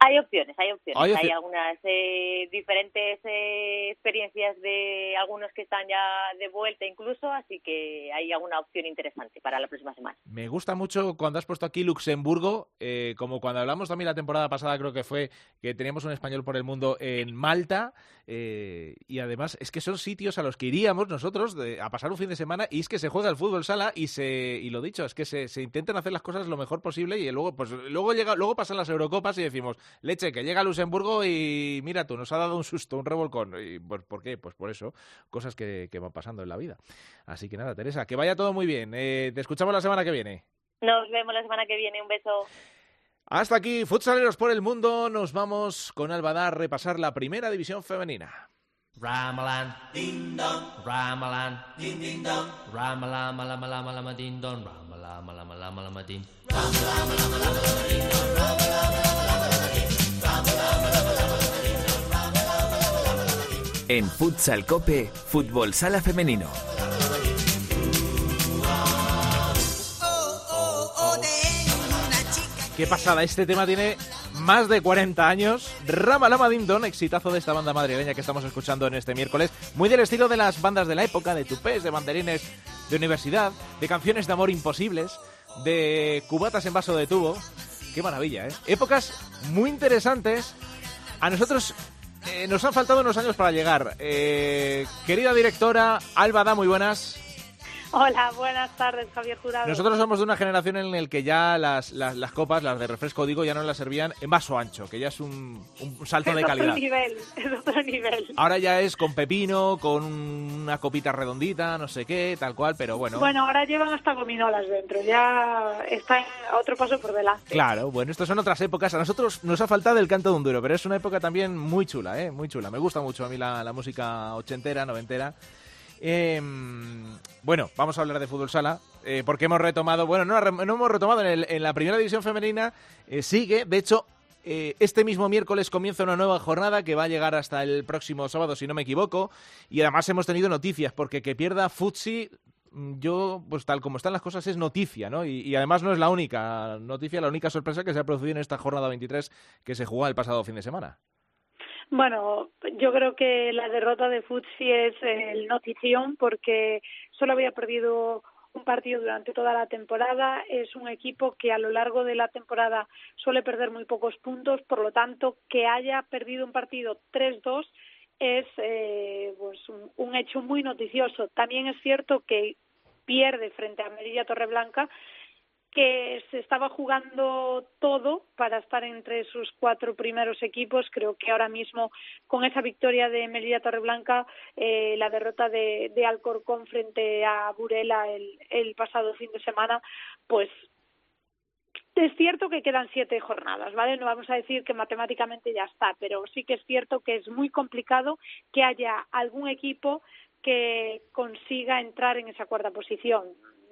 Hay opciones, hay opciones. Hay, algunas eh, diferentes eh, experiencias de algunos que están ya de vuelta incluso, así que hay alguna opción interesante para la próxima semana. Me gusta mucho cuando has puesto aquí Luxemburgo, eh, como cuando hablamos también la temporada pasada, creo que fue que teníamos un español por el mundo en Malta, y además es que son sitios a los que iríamos nosotros a pasar un fin de semana y es que se juega el fútbol sala y se y lo dicho, es que se, se intentan hacer las cosas lo mejor posible y luego pues luego llega luego pasan las Eurocopas y decimos leche, que llega a Luxemburgo y mira tú, nos ha dado un susto, un revolcón. ¿Y pues, por qué? Pues por eso, cosas que, van pasando en la vida. Así que nada, Teresa, que vaya todo muy bien. Eh, te escuchamos la semana que viene. Nos vemos la semana que viene, un beso. Hasta aquí, Futsaleros por el Mundo. Nos vamos con Albadar a repasar la primera división femenina. Ramalan, ding dong, Ramalan, ding ding dong, Ramalan, malama lama lama ding dong, Ramalan, malama lama lama ding, Ramalan, malama lama lama ding dong, Ramalan, En Futsal Cope, Fútbol Sala Femenino. Qué pasada, este tema tiene más de 40 años. Rama Lama Dindon, exitazo de esta banda madrileña que estamos escuchando en este miércoles. Muy del estilo de las bandas de la época, de tupés, de banderines de universidad, de canciones de amor imposibles, de cubatas en vaso de tubo. Qué maravilla, ¿eh? Épocas muy interesantes. A nosotros eh, nos han faltado unos años para llegar. Eh, querida directora, Alba Da, muy buenas. Hola, buenas tardes, Javier Jurado. Nosotros somos de una generación en la que ya las, las, copas, las de refresco, digo, ya no las servían en vaso ancho, que ya es un, un salto de calidad. Otro nivel, es otro nivel. Ahora ya es con pepino, con una copita redondita, no sé qué, tal cual, pero bueno. Bueno, ahora llevan hasta gominolas dentro, ya está otro paso por delante. Claro, bueno, estas son otras épocas. A nosotros nos ha faltado el canto de un duro, pero es una época también muy chula, ¿eh? Muy chula. Me gusta mucho a mí la, la música ochentera, noventera. Eh, bueno, vamos a hablar de fútbol sala, eh, porque hemos retomado, bueno, no, hemos retomado en, la primera división femenina, eh, sigue, de hecho, eh, este mismo miércoles comienza una nueva jornada que va a llegar hasta el próximo sábado, si no me equivoco, y además hemos tenido noticias, porque que pierda Futsi mm, yo, pues tal como están las cosas, es noticia, ¿no? Y, y, además no es la única noticia, la única sorpresa que se ha producido en esta jornada 23 que se jugó el pasado fin de semana. Bueno, yo creo que la derrota de Futsi es el notición porque solo había perdido un partido durante toda la temporada. Es un equipo que a lo largo de la temporada suele perder muy pocos puntos, por lo tanto, que haya perdido un partido 3-2 es eh, pues un, hecho muy noticioso. También es cierto que pierde frente a Merilla Torreblanca, que se estaba jugando todo para estar entre sus cuatro primeros equipos. Creo que ahora mismo, con esa victoria de Melilla Torreblanca, eh, la derrota de, de, Alcorcón frente a Burela el, el pasado fin de semana, pues es cierto que quedan siete jornadas, ¿vale? No vamos a decir que matemáticamente ya está, pero sí que es cierto que es muy complicado que haya algún equipo que consiga entrar en esa cuarta posición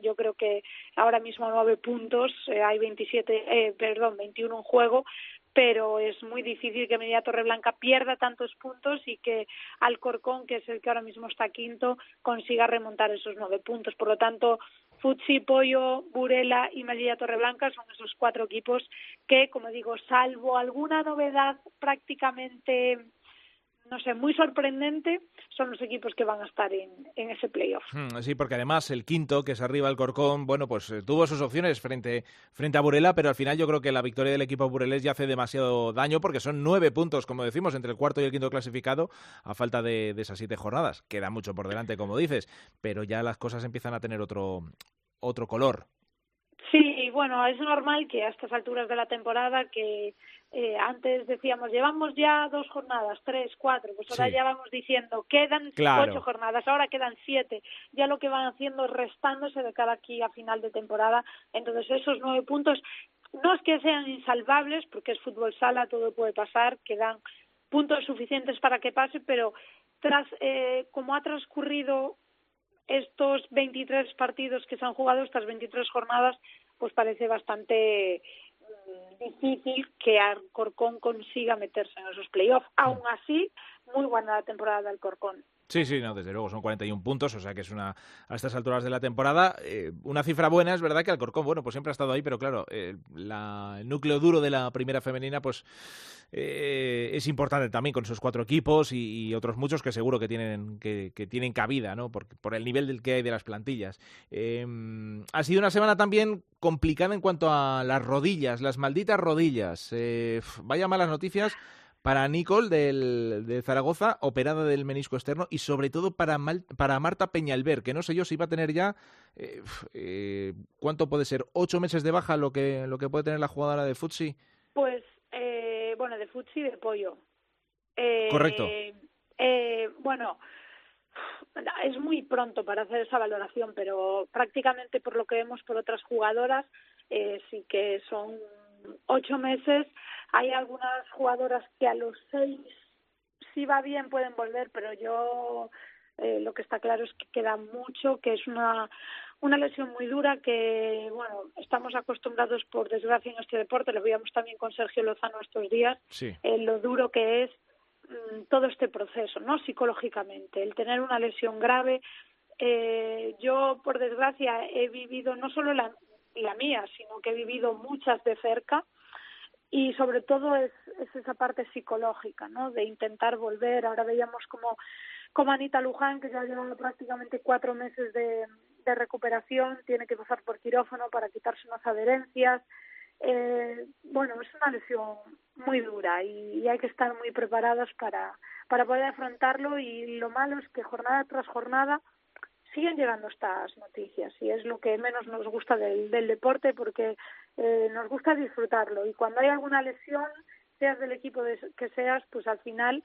yo creo que ahora mismo nueve puntos, eh, hay 27, eh, perdón, 21 en juego, pero es muy difícil que Medida Torreblanca pierda tantos puntos y que Alcorcón, que es el que ahora mismo está quinto, consiga remontar esos nueve puntos. Por lo tanto, Futsi, Pollo, Burela y Medida Torreblanca son esos cuatro equipos que, como digo, salvo alguna novedad prácticamente no sé, muy sorprendente, son los equipos que van a estar en, en ese playoff. Hmm, sí, porque además el quinto, que es arriba el Corcón, bueno, pues eh, tuvo sus opciones frente, frente a Burela, pero al final yo creo que la victoria del equipo burelés ya hace demasiado daño porque son nueve puntos, como decimos, entre el cuarto y el quinto clasificado a falta de, de esas siete jornadas. Queda mucho por delante, como dices, pero ya las cosas empiezan a tener otro, otro color. Sí, bueno, es normal que a estas alturas de la temporada que eh, antes decíamos, llevamos ya dos jornadas, tres, cuatro, pues ahora ya vamos diciendo, quedan ocho jornadas, ahora quedan siete. Ya lo que van haciendo es restándose de cara aquí a final de temporada. Entonces, esos nueve puntos no es que sean insalvables, porque es fútbol sala, todo puede pasar, quedan puntos suficientes para que pase, pero tras eh, como ha transcurrido estos 23 partidos que se han jugado, estas 23 jornadas, pues parece bastante difícil que Alcorcón consiga meterse en esos playoffs. Aún así, muy buena la temporada de Alcorcón. Sí, sí, no, desde luego son 41 puntos, o sea que es una, a estas alturas de la temporada, eh, una cifra buena, es verdad que Alcorcón, bueno, pues siempre ha estado ahí, pero claro, eh, el núcleo duro de la primera femenina, pues eh, es importante también con esos cuatro equipos y, otros muchos que seguro que tienen, que, tienen cabida, ¿no? Por, por, el nivel del que hay de las plantillas. Em, ha sido una semana también complicada en cuanto a las rodillas, las malditas rodillas. vaya malas noticias para Nicole del, de Zaragoza, operada del menisco externo, y sobre todo para, para Marta Peñalver, que no sé yo si va a tener ya, eh, eh, ¿cuánto puede ser? ¿Ocho meses de baja lo que, lo que puede tener la jugadora de Futsi? Pues, eh, bueno, de Futsi de pollo. Correcto. bueno, es muy pronto para hacer esa valoración, pero prácticamente por lo que vemos por otras jugadoras, sí que son ocho meses hay algunas jugadoras que a los seis, si va bien, pueden volver, pero yo eh, lo que está claro es que queda mucho, que es una, una lesión muy dura que, bueno, estamos acostumbrados por desgracia en este deporte, lo veíamos también con Sergio Lozano estos días, eh, lo duro que es mm, todo este proceso, ¿no? Psicológicamente, el tener una lesión grave. Eh, yo, por desgracia, he vivido no solo la, la mía, sino que he vivido muchas de cerca y sobre todo es, es esa parte psicológica, ¿no? De intentar volver. Ahora veíamos como, como Anita Luján, que ya lleva prácticamente cuatro meses de, recuperación, tiene que pasar por quirófano para quitarse unas adherencias. Eh, bueno, es una lesión muy dura y, y, hay que estar muy preparadas para, para poder afrontarlo y lo malo es que jornada tras jornada siguen llegando estas noticias y es lo que menos nos gusta del, del deporte porque eh, nos gusta disfrutarlo y cuando hay alguna lesión, seas del equipo de, que seas, pues al final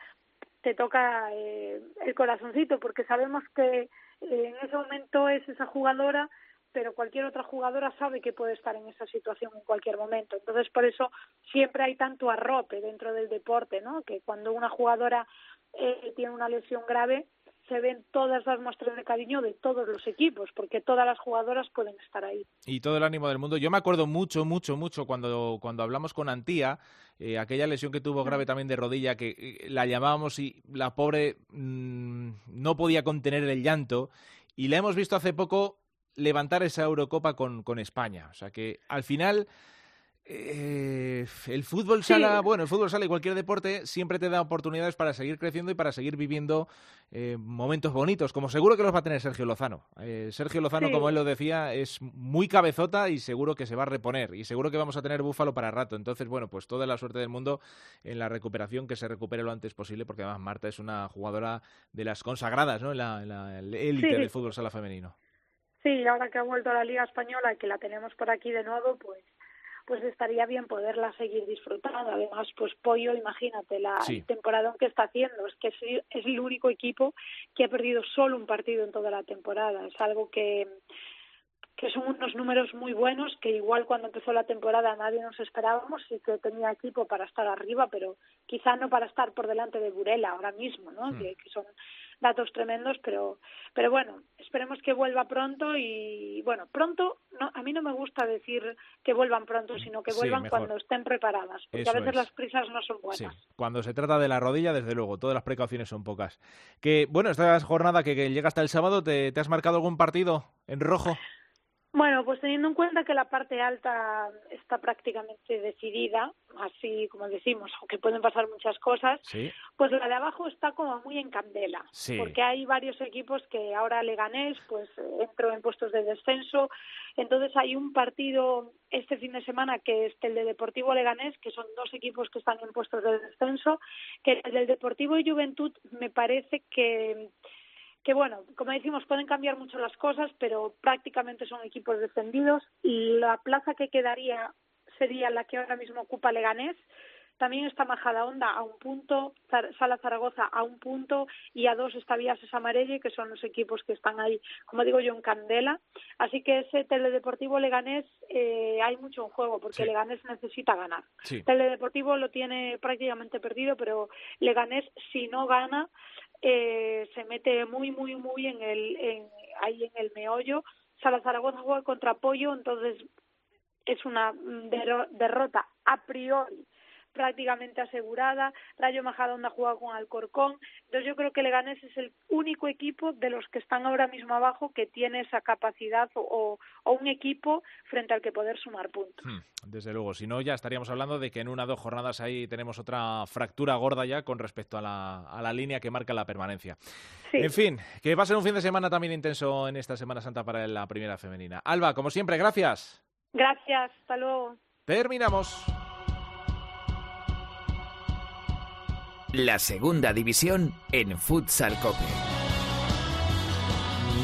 te toca eh, el corazoncito porque sabemos que eh, en ese momento es esa jugadora pero cualquier otra jugadora sabe que puede estar en esa situación en cualquier momento. Entonces, por eso siempre hay tanto arrope dentro del deporte, ¿no? Que cuando una jugadora eh, tiene una lesión grave, se ven todas las muestras de cariño de todos los equipos, porque todas las jugadoras pueden estar ahí. Y todo el ánimo del mundo. Yo me acuerdo mucho, mucho, mucho cuando, cuando hablamos con Antía, eh, aquella lesión que tuvo grave también de rodilla, que eh, la llamábamos y la pobre mm, no podía contener el llanto. Y la hemos visto hace poco levantar esa Eurocopa con, con España. O sea que al final eh, el fútbol sala, bueno, el fútbol sala y cualquier deporte siempre te da oportunidades para seguir creciendo y para seguir viviendo eh, momentos bonitos, como seguro que los va a tener Sergio Lozano. Eh, Sergio Lozano, como él lo decía, es muy cabezota y seguro que se va a reponer y seguro que vamos a tener búfalo para rato. Entonces, bueno, pues toda la suerte del mundo en la recuperación, que se recupere lo antes posible, porque además Marta es una jugadora de las consagradas, ¿no? En la élite del fútbol sala femenino. Sí, ahora que ha vuelto a la Liga Española y que la tenemos por aquí de nuevo, pues pues estaría bien poderla seguir disfrutando. Además, pues Pollo, imagínate la temporada que está haciendo, es que es, es el único equipo que ha perdido solo un partido en toda la temporada. Es algo que que son unos números muy buenos, que igual cuando empezó la temporada nadie nos esperábamos y que tenía equipo para estar arriba, pero quizá no para estar por delante de Burela ahora mismo, ¿no? Hmm. Que, que, son datos tremendos, pero, pero bueno, esperemos que vuelva pronto y, bueno, pronto a mí no me gusta decir que vuelvan pronto, sino que vuelvan cuando estén preparadas, porque a veces las prisas no son buenas. Cuando se trata de la rodilla, desde luego, todas las precauciones son pocas. Que bueno, esta jornada que, llega hasta el sábado, ¿te, ¿te has marcado algún partido en rojo? Bueno, pues teniendo en cuenta que la parte alta está prácticamente decidida, así como decimos, aunque pueden pasar muchas cosas, pues la de abajo está como muy en candela, porque hay varios equipos que ahora Leganés pues entró en puestos de descenso, entonces hay un partido este fin de semana que es el de Deportivo Leganés, que son dos equipos que están en puestos de descenso, que el del Deportivo y Juventud me parece que que bueno, como decimos, pueden cambiar mucho las cosas, pero prácticamente son equipos defendidos y la plaza que quedaría sería la que ahora mismo ocupa Leganés. También está Majada Honda a un punto, Sala Zaragoza a un punto y a dos está Vías Amarelle, que son los equipos que están ahí, como digo yo, en candela. Así que ese Teledeportivo Leganés eh, hay mucho en juego porque Leganés necesita ganar. Teledeportivo lo tiene prácticamente perdido, pero Leganés si no gana eh, se mete muy, muy, muy en el, en, ahí en el meollo. Sala Zaragoza juega contra Pollo, entonces es una derrota a priori prácticamente asegurada. Rayo Majadahonda juega con Alcorcón. Entonces yo creo que Leganés es el único equipo de los que están ahora mismo abajo que tiene esa capacidad o, un equipo frente al que poder sumar puntos. Hmm, desde luego, si no ya estaríamos hablando de que en una o dos jornadas ahí tenemos otra fractura gorda ya con respecto a la, a la línea que marca la permanencia. En fin, que va a ser un fin de semana también intenso en esta Semana Santa para la primera femenina. Alba, como siempre, gracias. Gracias, hasta luego. Terminamos. La segunda división en Futsal Cope.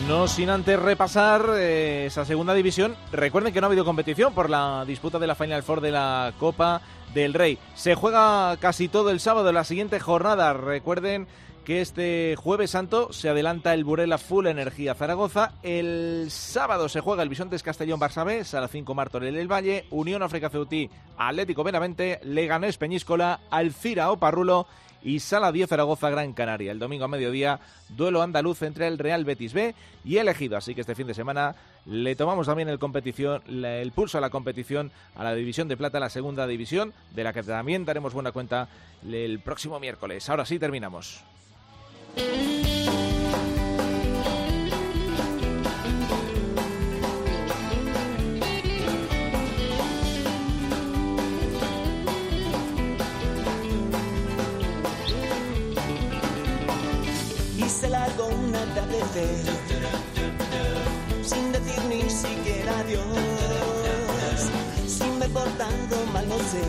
No sin antes repasar eh, esa segunda división. Recuerden que no ha habido competición por la disputa de la Final Four de la Copa del Rey. Se juega casi todo el sábado, la siguiente jornada. Recuerden que este jueves santo se adelanta el Burela Full Energía Zaragoza. El sábado se juega el Bisontes Castellón Barsabé, Sala 5 Martorell El Valle, Unión África Ceutí, Atlético Benavente, Leganés Peñíscola, Alcira Oparrulo y Sala 10 Zaragoza Gran Canaria. El domingo a mediodía, duelo andaluz entre el Real Betis B y el Ejido. Así que este fin de semana le tomamos también el, competición, el pulso a la competición, a la División de Plata, la segunda división, de la que también daremos buena cuenta el próximo miércoles. Ahora sí, terminamos. Sin decir ni siquiera adiós, sin me portado mal, no sé,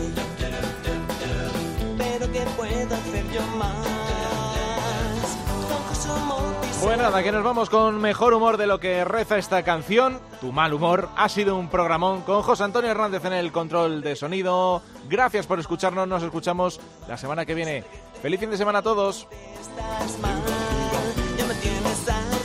pero ¿qué puedo hacer yo más? Bueno, nada, que nos vamos con mejor humor de lo que reza esta canción. Tu mal humor ha sido un programón con José Antonio Hernández en el control de sonido. Gracias por escucharnos, nos escuchamos la semana que viene. Feliz fin de semana a todos. Ya me tienes